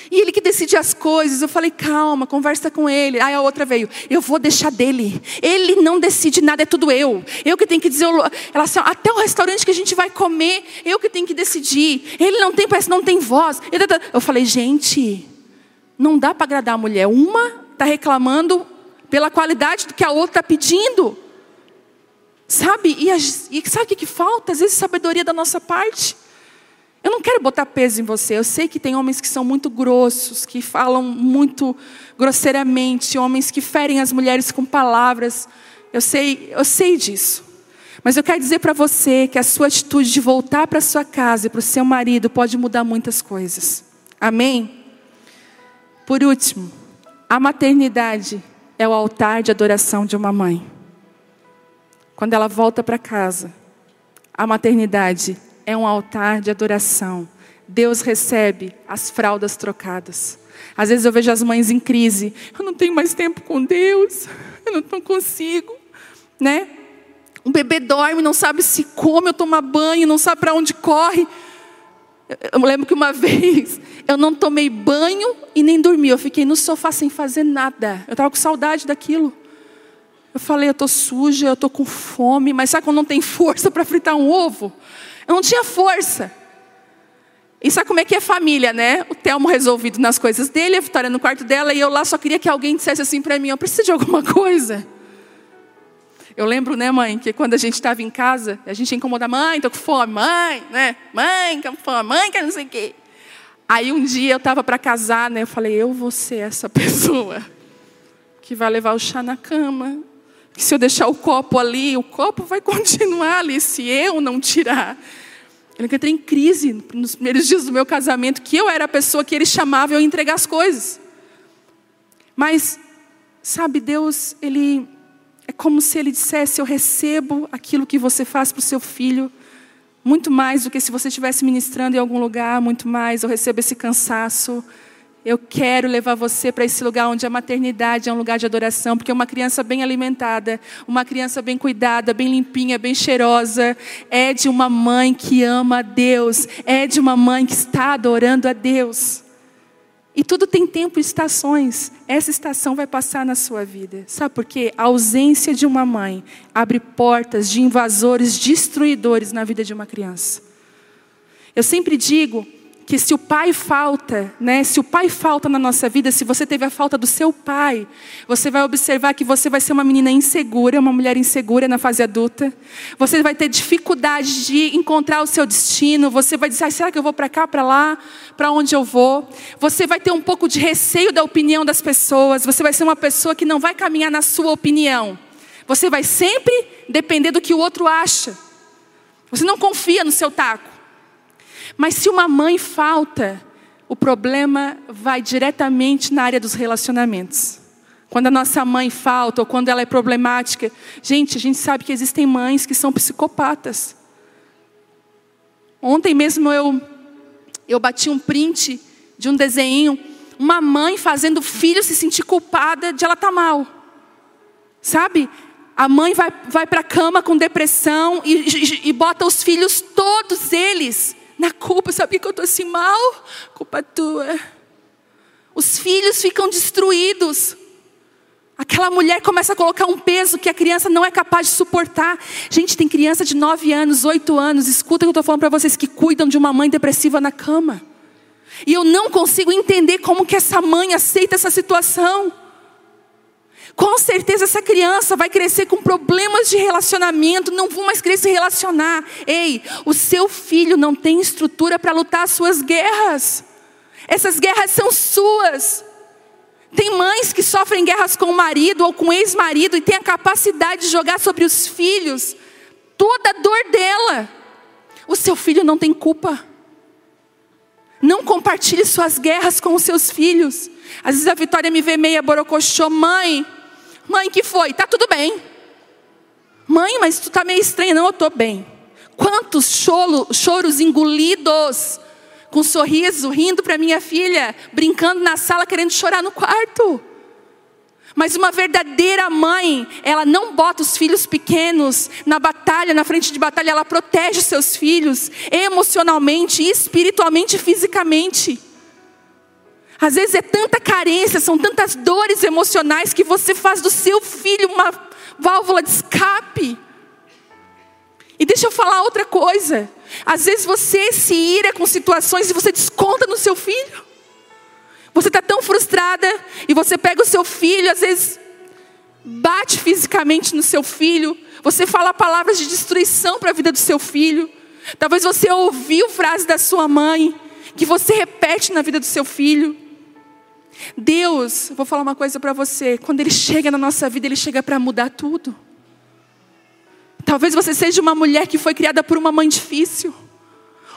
E ele que decide as coisas. Eu falei, calma, conversa com ele. Aí a outra veio, eu vou deixar dele. Ele não decide nada, é tudo eu. Eu que tenho que dizer, ela assim, até o restaurante que a gente vai comer, eu que tenho que decidir. Ele não tem, parece não tem voz. Eu falei, gente, não dá para agradar a mulher. Uma está reclamando pela qualidade do que a outra está pedindo. Sabe? E, e sabe o que, que falta? Às vezes sabedoria da nossa parte. Eu não quero botar peso em você. Eu sei que tem homens que são muito grossos, que falam muito grosseiramente, homens que ferem as mulheres com palavras. Eu sei, eu sei disso. Mas eu quero dizer para você que a sua atitude de voltar para sua casa e para o seu marido pode mudar muitas coisas. Amém? Por último, a maternidade é o altar de adoração de uma mãe. Quando ela volta para casa, a maternidade é um altar de adoração. Deus recebe as fraldas trocadas. Às vezes eu vejo as mães em crise. Eu não tenho mais tempo com Deus. Eu não, consigo, né? Um bebê dorme, não sabe se come ou toma banho, não sabe para onde corre. Eu lembro que uma vez eu não tomei banho e nem dormi. Eu fiquei no sofá sem fazer nada. Eu estava com saudade daquilo. Eu falei, eu estou suja, eu estou com fome, mas sabe quando não tem força para fritar um ovo? Eu não tinha força. E sabe como é que é família, né? O Telmo resolvido nas coisas dele, a Vitória no quarto dela, e eu lá só queria que alguém dissesse assim para mim: eu preciso de alguma coisa. Eu lembro, né, mãe, que quando a gente estava em casa, a gente incomoda, mãe, tô com fome, mãe, né? Mãe, com fome, mãe, que não sei o quê. Aí um dia eu estava para casar, né? Eu falei, eu vou ser essa pessoa que vai levar o chá na cama. Que se eu deixar o copo ali, o copo vai continuar ali, se eu não tirar. Eu entrei em crise nos primeiros dias do meu casamento, que eu era a pessoa que ele chamava eu entregar as coisas. Mas, sabe, Deus, Ele é como se Ele dissesse: Eu recebo aquilo que você faz para o seu filho, muito mais do que se você estivesse ministrando em algum lugar, muito mais. Eu recebo esse cansaço, eu quero levar você para esse lugar onde a maternidade é um lugar de adoração, porque uma criança bem alimentada, uma criança bem cuidada, bem limpinha, bem cheirosa, é de uma mãe que ama a Deus, é de uma mãe que está adorando a Deus. E tudo tem tempo e estações. Essa estação vai passar na sua vida. Sabe por quê? A ausência de uma mãe abre portas de invasores destruidores na vida de uma criança. Eu sempre digo que se o pai falta, né, se o pai falta na nossa vida, se você teve a falta do seu pai, você vai observar que você vai ser uma menina insegura, uma mulher insegura na fase adulta. Você vai ter dificuldade de encontrar o seu destino. Você vai dizer: ah, será que eu vou para cá, para lá, para onde eu vou? Você vai ter um pouco de receio da opinião das pessoas. Você vai ser uma pessoa que não vai caminhar na sua opinião. Você vai sempre depender do que o outro acha. Você não confia no seu taco. Mas se uma mãe falta, o problema vai diretamente na área dos relacionamentos. Quando a nossa mãe falta ou quando ela é problemática, gente, a gente sabe que existem mães que são psicopatas. Ontem mesmo eu eu bati um print de um desenho, uma mãe fazendo o filho se sentir culpada de ela estar tá mal. Sabe? A mãe vai, vai para a cama com depressão e, e, e bota os filhos, todos eles, na culpa. Sabe que eu estou assim mal? Culpa tua. Os filhos ficam destruídos. Aquela mulher começa a colocar um peso que a criança não é capaz de suportar. Gente, tem criança de 9 anos, 8 anos, escuta o que eu estou falando para vocês, que cuidam de uma mãe depressiva na cama. E eu não consigo entender como que essa mãe aceita essa situação. Com certeza essa criança vai crescer com problemas de relacionamento, não vão mais querer se relacionar. Ei, o seu filho não tem estrutura para lutar as suas guerras. Essas guerras são suas. Tem mães que sofrem guerras com o marido ou com o ex-marido e têm a capacidade de jogar sobre os filhos toda a dor dela. O seu filho não tem culpa. Não compartilhe suas guerras com os seus filhos. Às vezes a Vitória me vê meia borocochô, mãe, Mãe, que foi? Tá tudo bem. Mãe, mas tu tá meio estranha. Não, eu tô bem. Quantos choro, choros engolidos, com um sorriso, rindo para minha filha, brincando na sala, querendo chorar no quarto. Mas uma verdadeira mãe, ela não bota os filhos pequenos na batalha, na frente de batalha, ela protege os seus filhos emocionalmente, espiritualmente fisicamente. Às vezes é tanta carência, são tantas dores emocionais que você faz do seu filho uma válvula de escape. E deixa eu falar outra coisa. Às vezes você se ira com situações e você desconta no seu filho. Você está tão frustrada e você pega o seu filho, às vezes bate fisicamente no seu filho. Você fala palavras de destruição para a vida do seu filho. Talvez você ouviu frase da sua mãe que você repete na vida do seu filho. Deus, vou falar uma coisa para você, quando Ele chega na nossa vida, Ele chega para mudar tudo. Talvez você seja uma mulher que foi criada por uma mãe difícil,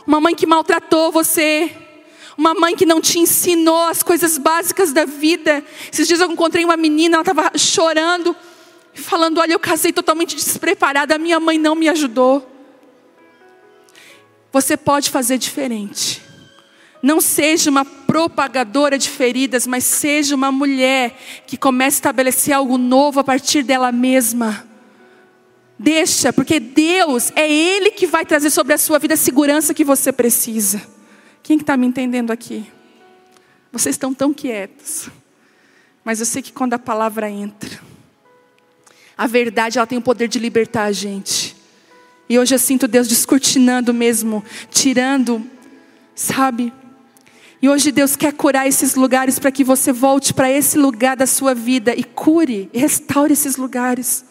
uma mãe que maltratou você, uma mãe que não te ensinou as coisas básicas da vida. Esses dias eu encontrei uma menina, ela estava chorando, falando: Olha, eu casei totalmente despreparada, a minha mãe não me ajudou. Você pode fazer diferente. Não seja uma propagadora de feridas, mas seja uma mulher que comece a estabelecer algo novo a partir dela mesma. Deixa, porque Deus é Ele que vai trazer sobre a sua vida a segurança que você precisa. Quem está me entendendo aqui? Vocês estão tão quietos. Mas eu sei que quando a palavra entra, a verdade ela tem o poder de libertar a gente. E hoje eu sinto Deus descortinando mesmo, tirando, sabe? E hoje Deus quer curar esses lugares para que você volte para esse lugar da sua vida e cure, e restaure esses lugares.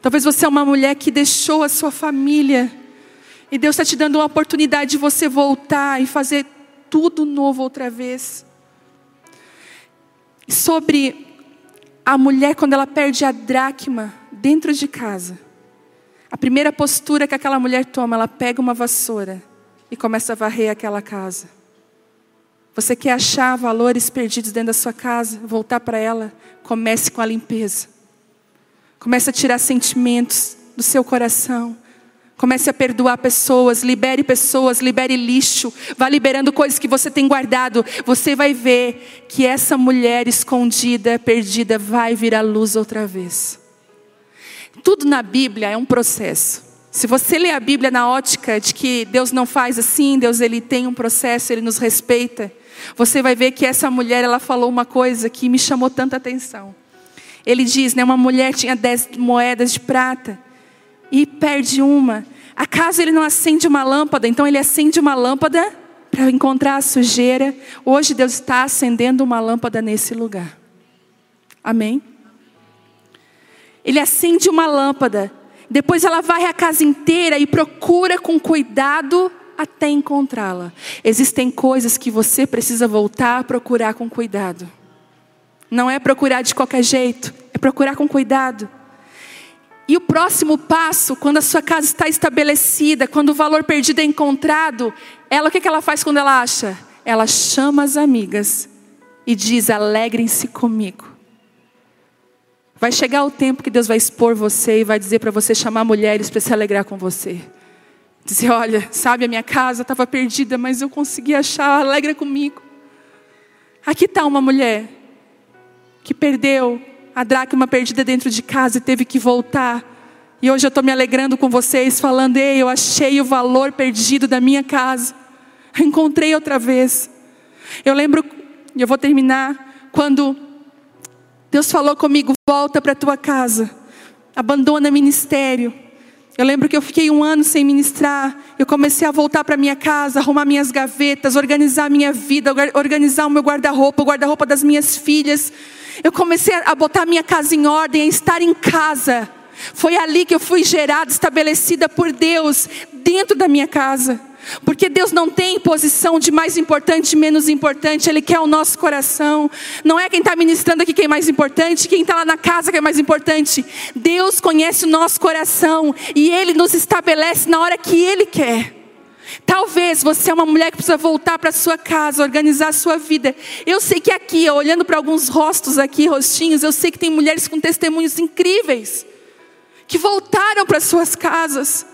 Talvez você é uma mulher que deixou a sua família. E Deus está te dando uma oportunidade de você voltar e fazer tudo novo outra vez. Sobre a mulher quando ela perde a dracma dentro de casa. A primeira postura que aquela mulher toma, ela pega uma vassoura e começa a varrer aquela casa. Você quer achar valores perdidos dentro da sua casa, voltar para ela, comece com a limpeza. Comece a tirar sentimentos do seu coração. Comece a perdoar pessoas, libere pessoas, libere lixo, vá liberando coisas que você tem guardado. Você vai ver que essa mulher escondida, perdida, vai vir à luz outra vez. Tudo na Bíblia é um processo. Se você lê a Bíblia na ótica de que Deus não faz assim, Deus ele tem um processo, ele nos respeita, você vai ver que essa mulher ela falou uma coisa que me chamou tanta atenção. Ele diz, né, uma mulher tinha dez moedas de prata e perde uma. Acaso ele não acende uma lâmpada? Então ele acende uma lâmpada para encontrar a sujeira. Hoje Deus está acendendo uma lâmpada nesse lugar. Amém? Ele acende uma lâmpada. Depois ela varre a casa inteira e procura com cuidado até encontrá-la. Existem coisas que você precisa voltar a procurar com cuidado. Não é procurar de qualquer jeito, é procurar com cuidado. E o próximo passo, quando a sua casa está estabelecida, quando o valor perdido é encontrado, ela o que ela faz quando ela acha? Ela chama as amigas e diz: alegrem-se comigo. Vai chegar o tempo que Deus vai expor você e vai dizer para você chamar mulheres para se alegrar com você. Dizer: olha, sabe, a minha casa estava perdida, mas eu consegui achar, alegra comigo. Aqui está uma mulher que perdeu a dracma perdida dentro de casa e teve que voltar. E hoje eu estou me alegrando com vocês, falando: ei, eu achei o valor perdido da minha casa. encontrei outra vez. Eu lembro, e eu vou terminar, quando Deus falou comigo: volta para tua casa, abandona ministério. Eu lembro que eu fiquei um ano sem ministrar. Eu comecei a voltar para minha casa, arrumar minhas gavetas, organizar minha vida, organizar o meu guarda-roupa, o guarda-roupa das minhas filhas. Eu comecei a botar minha casa em ordem, a estar em casa. Foi ali que eu fui gerada, estabelecida por Deus, dentro da minha casa. Porque Deus não tem posição de mais importante menos importante, Ele quer o nosso coração. Não é quem está ministrando aqui que é mais importante, quem está lá na casa que é mais importante. Deus conhece o nosso coração e Ele nos estabelece na hora que Ele quer. Talvez você é uma mulher que precisa voltar para sua casa, organizar a sua vida. Eu sei que aqui, olhando para alguns rostos aqui, rostinhos, eu sei que tem mulheres com testemunhos incríveis que voltaram para suas casas.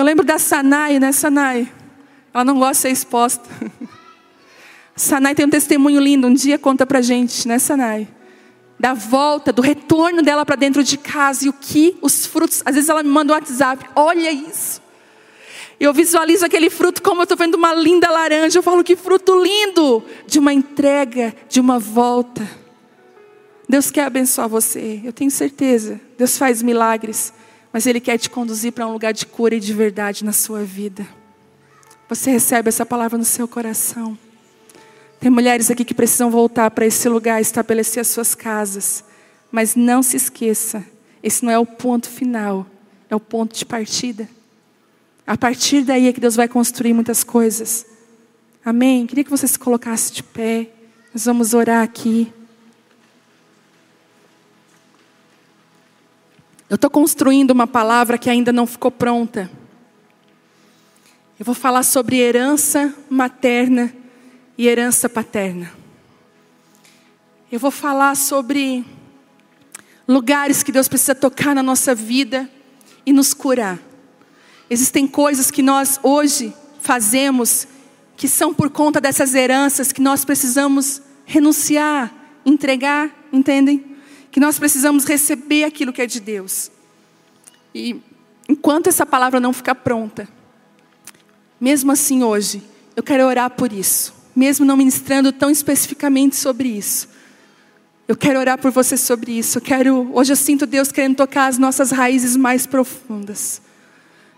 Eu lembro da Sanai, né, Sanai? Ela não gosta de ser exposta. Sanai tem um testemunho lindo, um dia conta pra gente, né, Sanai? Da volta, do retorno dela para dentro de casa e o que os frutos. Às vezes ela me manda um WhatsApp, olha isso. Eu visualizo aquele fruto como eu estou vendo uma linda laranja. Eu falo que fruto lindo de uma entrega, de uma volta. Deus quer abençoar você, eu tenho certeza. Deus faz milagres, mas Ele quer te conduzir para um lugar de cura e de verdade na sua vida. Você recebe essa palavra no seu coração. Tem mulheres aqui que precisam voltar para esse lugar, estabelecer as suas casas. Mas não se esqueça, esse não é o ponto final, é o ponto de partida. A partir daí é que Deus vai construir muitas coisas. Amém? Queria que você se colocasse de pé. Nós vamos orar aqui. Eu estou construindo uma palavra que ainda não ficou pronta. Eu vou falar sobre herança materna e herança paterna. Eu vou falar sobre lugares que Deus precisa tocar na nossa vida e nos curar. Existem coisas que nós hoje fazemos que são por conta dessas heranças que nós precisamos renunciar, entregar, entendem? Que nós precisamos receber aquilo que é de Deus. E enquanto essa palavra não ficar pronta, mesmo assim hoje, eu quero orar por isso, mesmo não ministrando tão especificamente sobre isso. Eu quero orar por você sobre isso. Eu quero, hoje eu sinto Deus querendo tocar as nossas raízes mais profundas.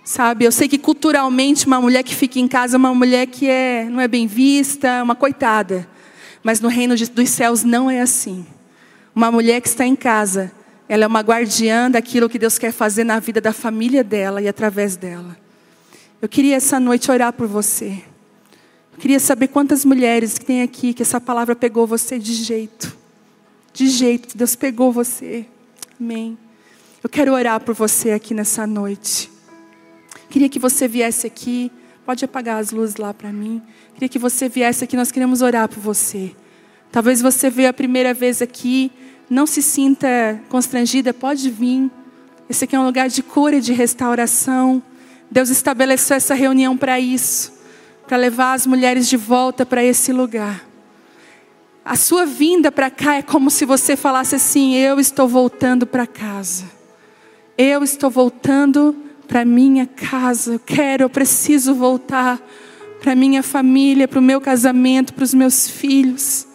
Sabe, eu sei que culturalmente uma mulher que fica em casa é uma mulher que é, não é bem vista, é uma coitada. Mas no reino dos céus não é assim. Uma mulher que está em casa, ela é uma guardiã daquilo que Deus quer fazer na vida da família dela e através dela. Eu queria essa noite orar por você. Eu queria saber quantas mulheres que tem aqui que essa palavra pegou você de jeito. De jeito, Deus pegou você. Amém. Eu quero orar por você aqui nessa noite. Queria que você viesse aqui. Pode apagar as luzes lá para mim. Queria que você viesse aqui. Nós queremos orar por você. Talvez você veio a primeira vez aqui. Não se sinta constrangida. Pode vir. Esse aqui é um lugar de cura e de restauração. Deus estabeleceu essa reunião para isso para levar as mulheres de volta para esse lugar. A sua vinda para cá é como se você falasse assim: Eu estou voltando para casa. Eu estou voltando para minha casa. Eu quero, eu preciso voltar para minha família, para o meu casamento, para os meus filhos.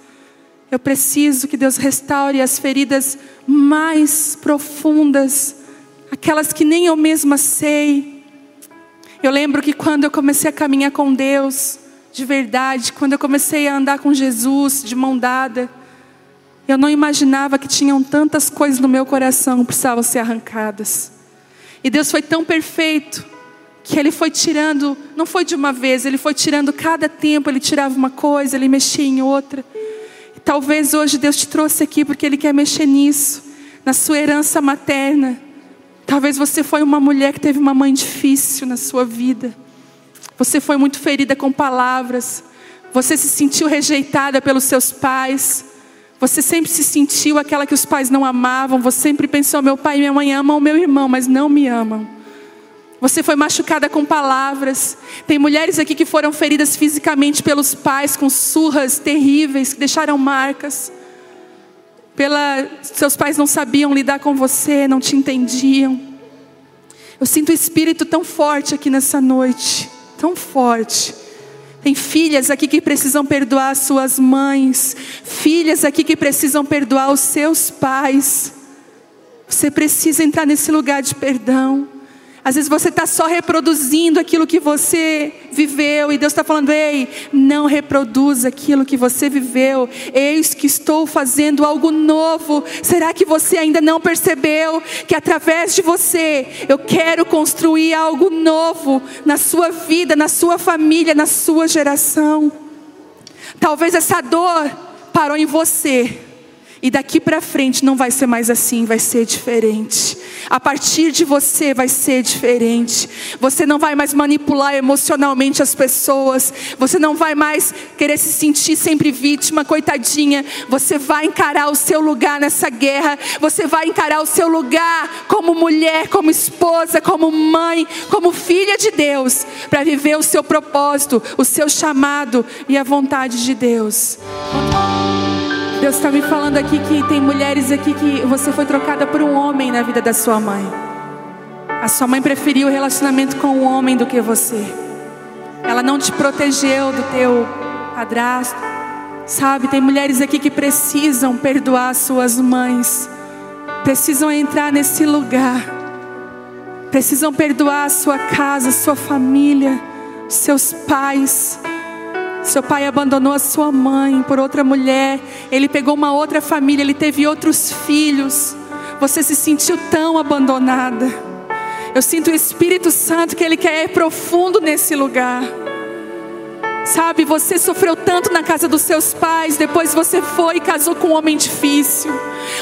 Eu preciso que Deus restaure as feridas mais profundas, aquelas que nem eu mesma sei. Eu lembro que quando eu comecei a caminhar com Deus, de verdade, quando eu comecei a andar com Jesus de mão dada, eu não imaginava que tinham tantas coisas no meu coração que precisavam ser arrancadas. E Deus foi tão perfeito que Ele foi tirando, não foi de uma vez, Ele foi tirando cada tempo, Ele tirava uma coisa, Ele mexia em outra. Talvez hoje Deus te trouxe aqui porque Ele quer mexer nisso, na sua herança materna. Talvez você foi uma mulher que teve uma mãe difícil na sua vida. Você foi muito ferida com palavras. Você se sentiu rejeitada pelos seus pais. Você sempre se sentiu aquela que os pais não amavam. Você sempre pensou: meu pai e minha mãe amam o meu irmão, mas não me amam. Você foi machucada com palavras. Tem mulheres aqui que foram feridas fisicamente pelos pais, com surras terríveis, que deixaram marcas. Pela, seus pais não sabiam lidar com você, não te entendiam. Eu sinto o espírito tão forte aqui nessa noite, tão forte. Tem filhas aqui que precisam perdoar suas mães, filhas aqui que precisam perdoar os seus pais. Você precisa entrar nesse lugar de perdão. Às vezes você está só reproduzindo aquilo que você viveu e Deus está falando: ei, não reproduza aquilo que você viveu. Eis que estou fazendo algo novo. Será que você ainda não percebeu que através de você eu quero construir algo novo na sua vida, na sua família, na sua geração? Talvez essa dor parou em você. E daqui para frente não vai ser mais assim, vai ser diferente. A partir de você vai ser diferente. Você não vai mais manipular emocionalmente as pessoas. Você não vai mais querer se sentir sempre vítima, coitadinha. Você vai encarar o seu lugar nessa guerra. Você vai encarar o seu lugar como mulher, como esposa, como mãe, como filha de Deus, para viver o seu propósito, o seu chamado e a vontade de Deus. Deus está me falando aqui que tem mulheres aqui que você foi trocada por um homem na vida da sua mãe. A sua mãe preferiu o relacionamento com o homem do que você. Ela não te protegeu do teu padrasto. Sabe, tem mulheres aqui que precisam perdoar suas mães. Precisam entrar nesse lugar. Precisam perdoar a sua casa, sua família, seus pais. Seu pai abandonou a sua mãe por outra mulher. Ele pegou uma outra família, ele teve outros filhos. Você se sentiu tão abandonada. Eu sinto o Espírito Santo que ele quer ir profundo nesse lugar. Sabe, você sofreu tanto na casa dos seus pais, depois você foi e casou com um homem difícil,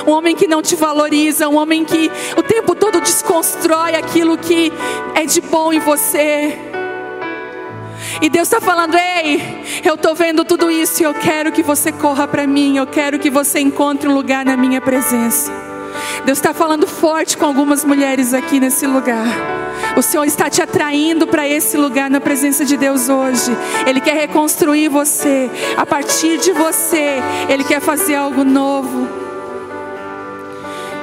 um homem que não te valoriza, um homem que o tempo todo desconstrói aquilo que é de bom em você. E Deus está falando: Ei, eu estou vendo tudo isso e eu quero que você corra para mim, eu quero que você encontre um lugar na minha presença. Deus está falando forte com algumas mulheres aqui nesse lugar. O Senhor está te atraindo para esse lugar na presença de Deus hoje. Ele quer reconstruir você. A partir de você, Ele quer fazer algo novo.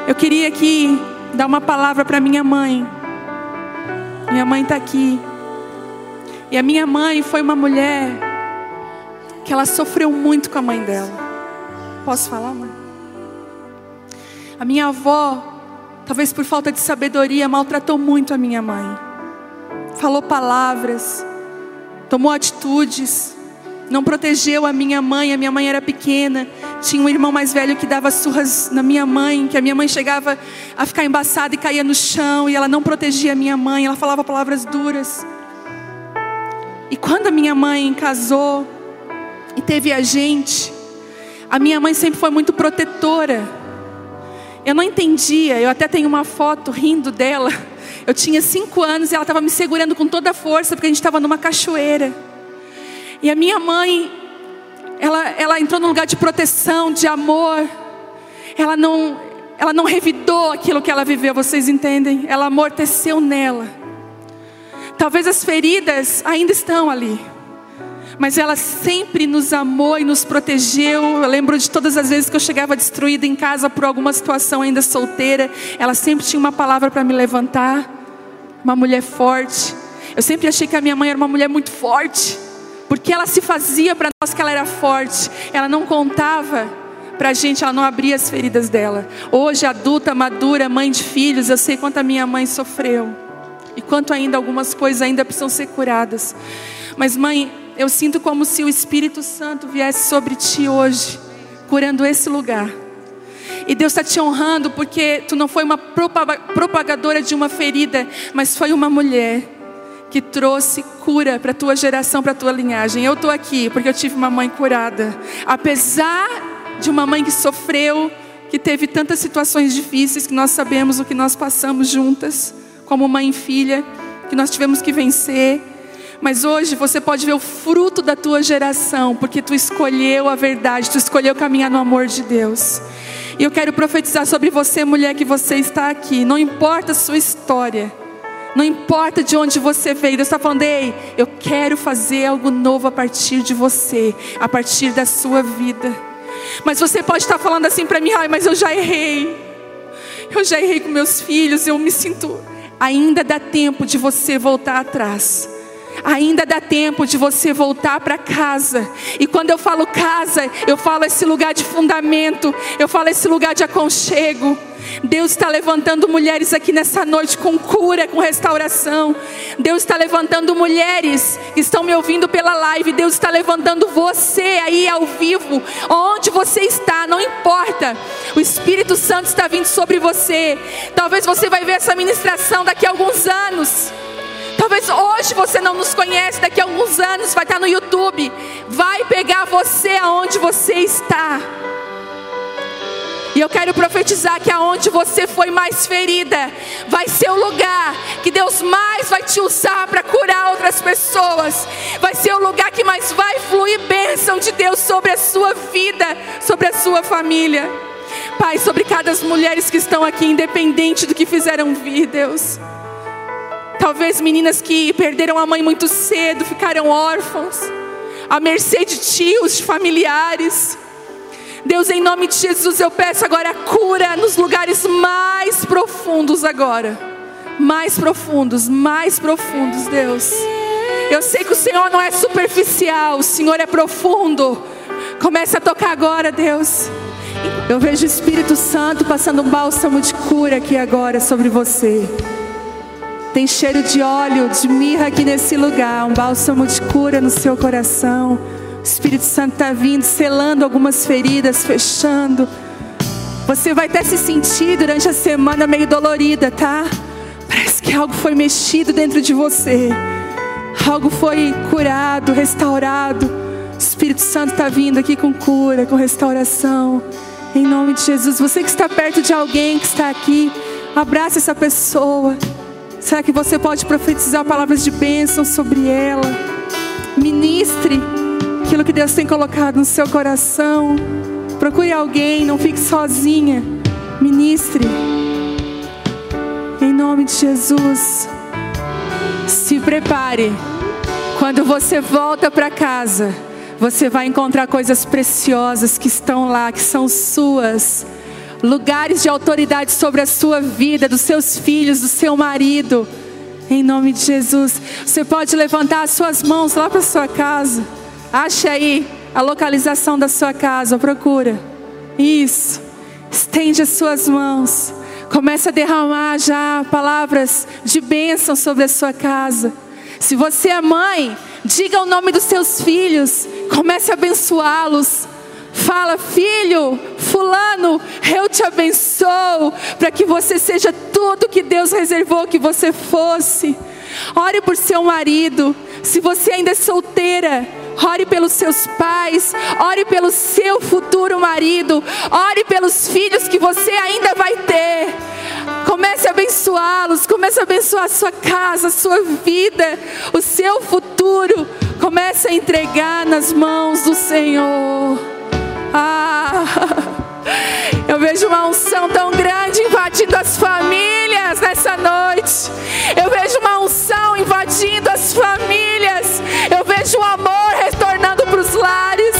Eu queria aqui dar uma palavra para minha mãe. Minha mãe está aqui. E a minha mãe foi uma mulher que ela sofreu muito com a mãe dela. Posso falar, mãe? A minha avó, talvez por falta de sabedoria, maltratou muito a minha mãe. falou palavras, tomou atitudes, não protegeu a minha mãe. A minha mãe era pequena, tinha um irmão mais velho que dava surras na minha mãe, que a minha mãe chegava a ficar embaçada e caía no chão, e ela não protegia a minha mãe, ela falava palavras duras. E quando a minha mãe casou e teve a gente, a minha mãe sempre foi muito protetora. Eu não entendia, eu até tenho uma foto rindo dela. Eu tinha cinco anos e ela estava me segurando com toda a força, porque a gente estava numa cachoeira. E a minha mãe, ela, ela entrou num lugar de proteção, de amor. Ela não, ela não revidou aquilo que ela viveu, vocês entendem? Ela amorteceu nela. Talvez as feridas ainda estão ali mas ela sempre nos amou e nos protegeu. Eu lembro de todas as vezes que eu chegava destruída em casa por alguma situação ainda solteira, ela sempre tinha uma palavra para me levantar. Uma mulher forte. Eu sempre achei que a minha mãe era uma mulher muito forte, porque ela se fazia para nós que ela era forte. Ela não contava para a gente, ela não abria as feridas dela. Hoje, adulta, madura, mãe de filhos, eu sei quanto a minha mãe sofreu e quanto ainda algumas coisas ainda precisam ser curadas. Mas mãe, eu sinto como se o Espírito Santo viesse sobre ti hoje, curando esse lugar. E Deus está te honrando porque tu não foi uma propagadora de uma ferida, mas foi uma mulher que trouxe cura para a tua geração, para a tua linhagem. Eu estou aqui porque eu tive uma mãe curada. Apesar de uma mãe que sofreu, que teve tantas situações difíceis, que nós sabemos o que nós passamos juntas, como mãe e filha, que nós tivemos que vencer. Mas hoje você pode ver o fruto da tua geração, porque tu escolheu a verdade, tu escolheu caminhar no amor de Deus. E eu quero profetizar sobre você, mulher, que você está aqui. Não importa a sua história, não importa de onde você veio, Deus está falando, ei, eu quero fazer algo novo a partir de você, a partir da sua vida. Mas você pode estar falando assim para mim, ai, mas eu já errei. Eu já errei com meus filhos, eu me sinto. Ainda dá tempo de você voltar atrás. Ainda dá tempo de você voltar para casa. E quando eu falo casa, eu falo esse lugar de fundamento, eu falo esse lugar de aconchego. Deus está levantando mulheres aqui nessa noite com cura, com restauração. Deus está levantando mulheres que estão me ouvindo pela live. Deus está levantando você aí ao vivo, onde você está, não importa. O Espírito Santo está vindo sobre você. Talvez você vai ver essa ministração daqui a alguns anos. Talvez hoje você não nos conhece, daqui a alguns anos vai estar no YouTube. Vai pegar você aonde você está. E eu quero profetizar que aonde você foi mais ferida, vai ser o lugar que Deus mais vai te usar para curar outras pessoas. Vai ser o lugar que mais vai fluir bênção de Deus sobre a sua vida, sobre a sua família. Pai, sobre cada as mulheres que estão aqui, independente do que fizeram vir, Deus. Talvez meninas que perderam a mãe muito cedo, ficaram órfãos, à mercê de tios, de familiares. Deus, em nome de Jesus, eu peço agora cura nos lugares mais profundos agora. Mais profundos, mais profundos, Deus. Eu sei que o Senhor não é superficial, o Senhor é profundo. Comece a tocar agora, Deus. Eu vejo o Espírito Santo passando um bálsamo de cura aqui agora sobre você. Tem cheiro de óleo, de mirra aqui nesse lugar, um bálsamo de cura no seu coração. O Espírito Santo está vindo, selando algumas feridas, fechando. Você vai até se sentir durante a semana meio dolorida, tá? Parece que algo foi mexido dentro de você. Algo foi curado, restaurado. O Espírito Santo está vindo aqui com cura, com restauração. Em nome de Jesus. Você que está perto de alguém que está aqui, abraça essa pessoa. Será que você pode profetizar palavras de bênção sobre ela? Ministre aquilo que Deus tem colocado no seu coração. Procure alguém, não fique sozinha. Ministre. Em nome de Jesus. Se prepare. Quando você volta para casa, você vai encontrar coisas preciosas que estão lá, que são suas lugares de autoridade sobre a sua vida, dos seus filhos, do seu marido. Em nome de Jesus, você pode levantar as suas mãos lá para sua casa. Ache aí a localização da sua casa, procura. Isso. Estende as suas mãos. Começa a derramar já palavras de bênção sobre a sua casa. Se você é mãe, diga o nome dos seus filhos, comece a abençoá-los. Fala, filho, fulano, eu te abençoo, para que você seja tudo que Deus reservou que você fosse. Ore por seu marido. Se você ainda é solteira, ore pelos seus pais, ore pelo seu futuro marido, ore pelos filhos que você ainda vai ter. Comece a abençoá-los, comece a abençoar a sua casa, a sua vida, o seu futuro. Comece a entregar nas mãos do Senhor. Ah, eu vejo uma unção tão grande invadindo as famílias nessa noite. Eu vejo uma unção invadindo as famílias. Eu vejo o amor retornando para os lares.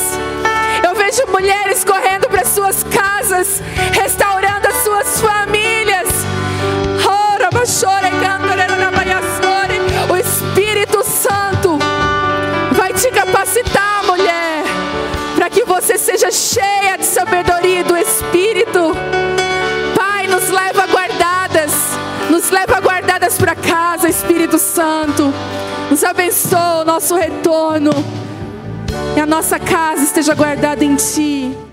Eu vejo mulheres correndo para suas casas, restaurando as suas famílias. O que você seja cheia de sabedoria do Espírito. Pai, nos leva guardadas, nos leva guardadas para casa, Espírito Santo. Nos abençoa o nosso retorno. E a nossa casa esteja guardada em Ti.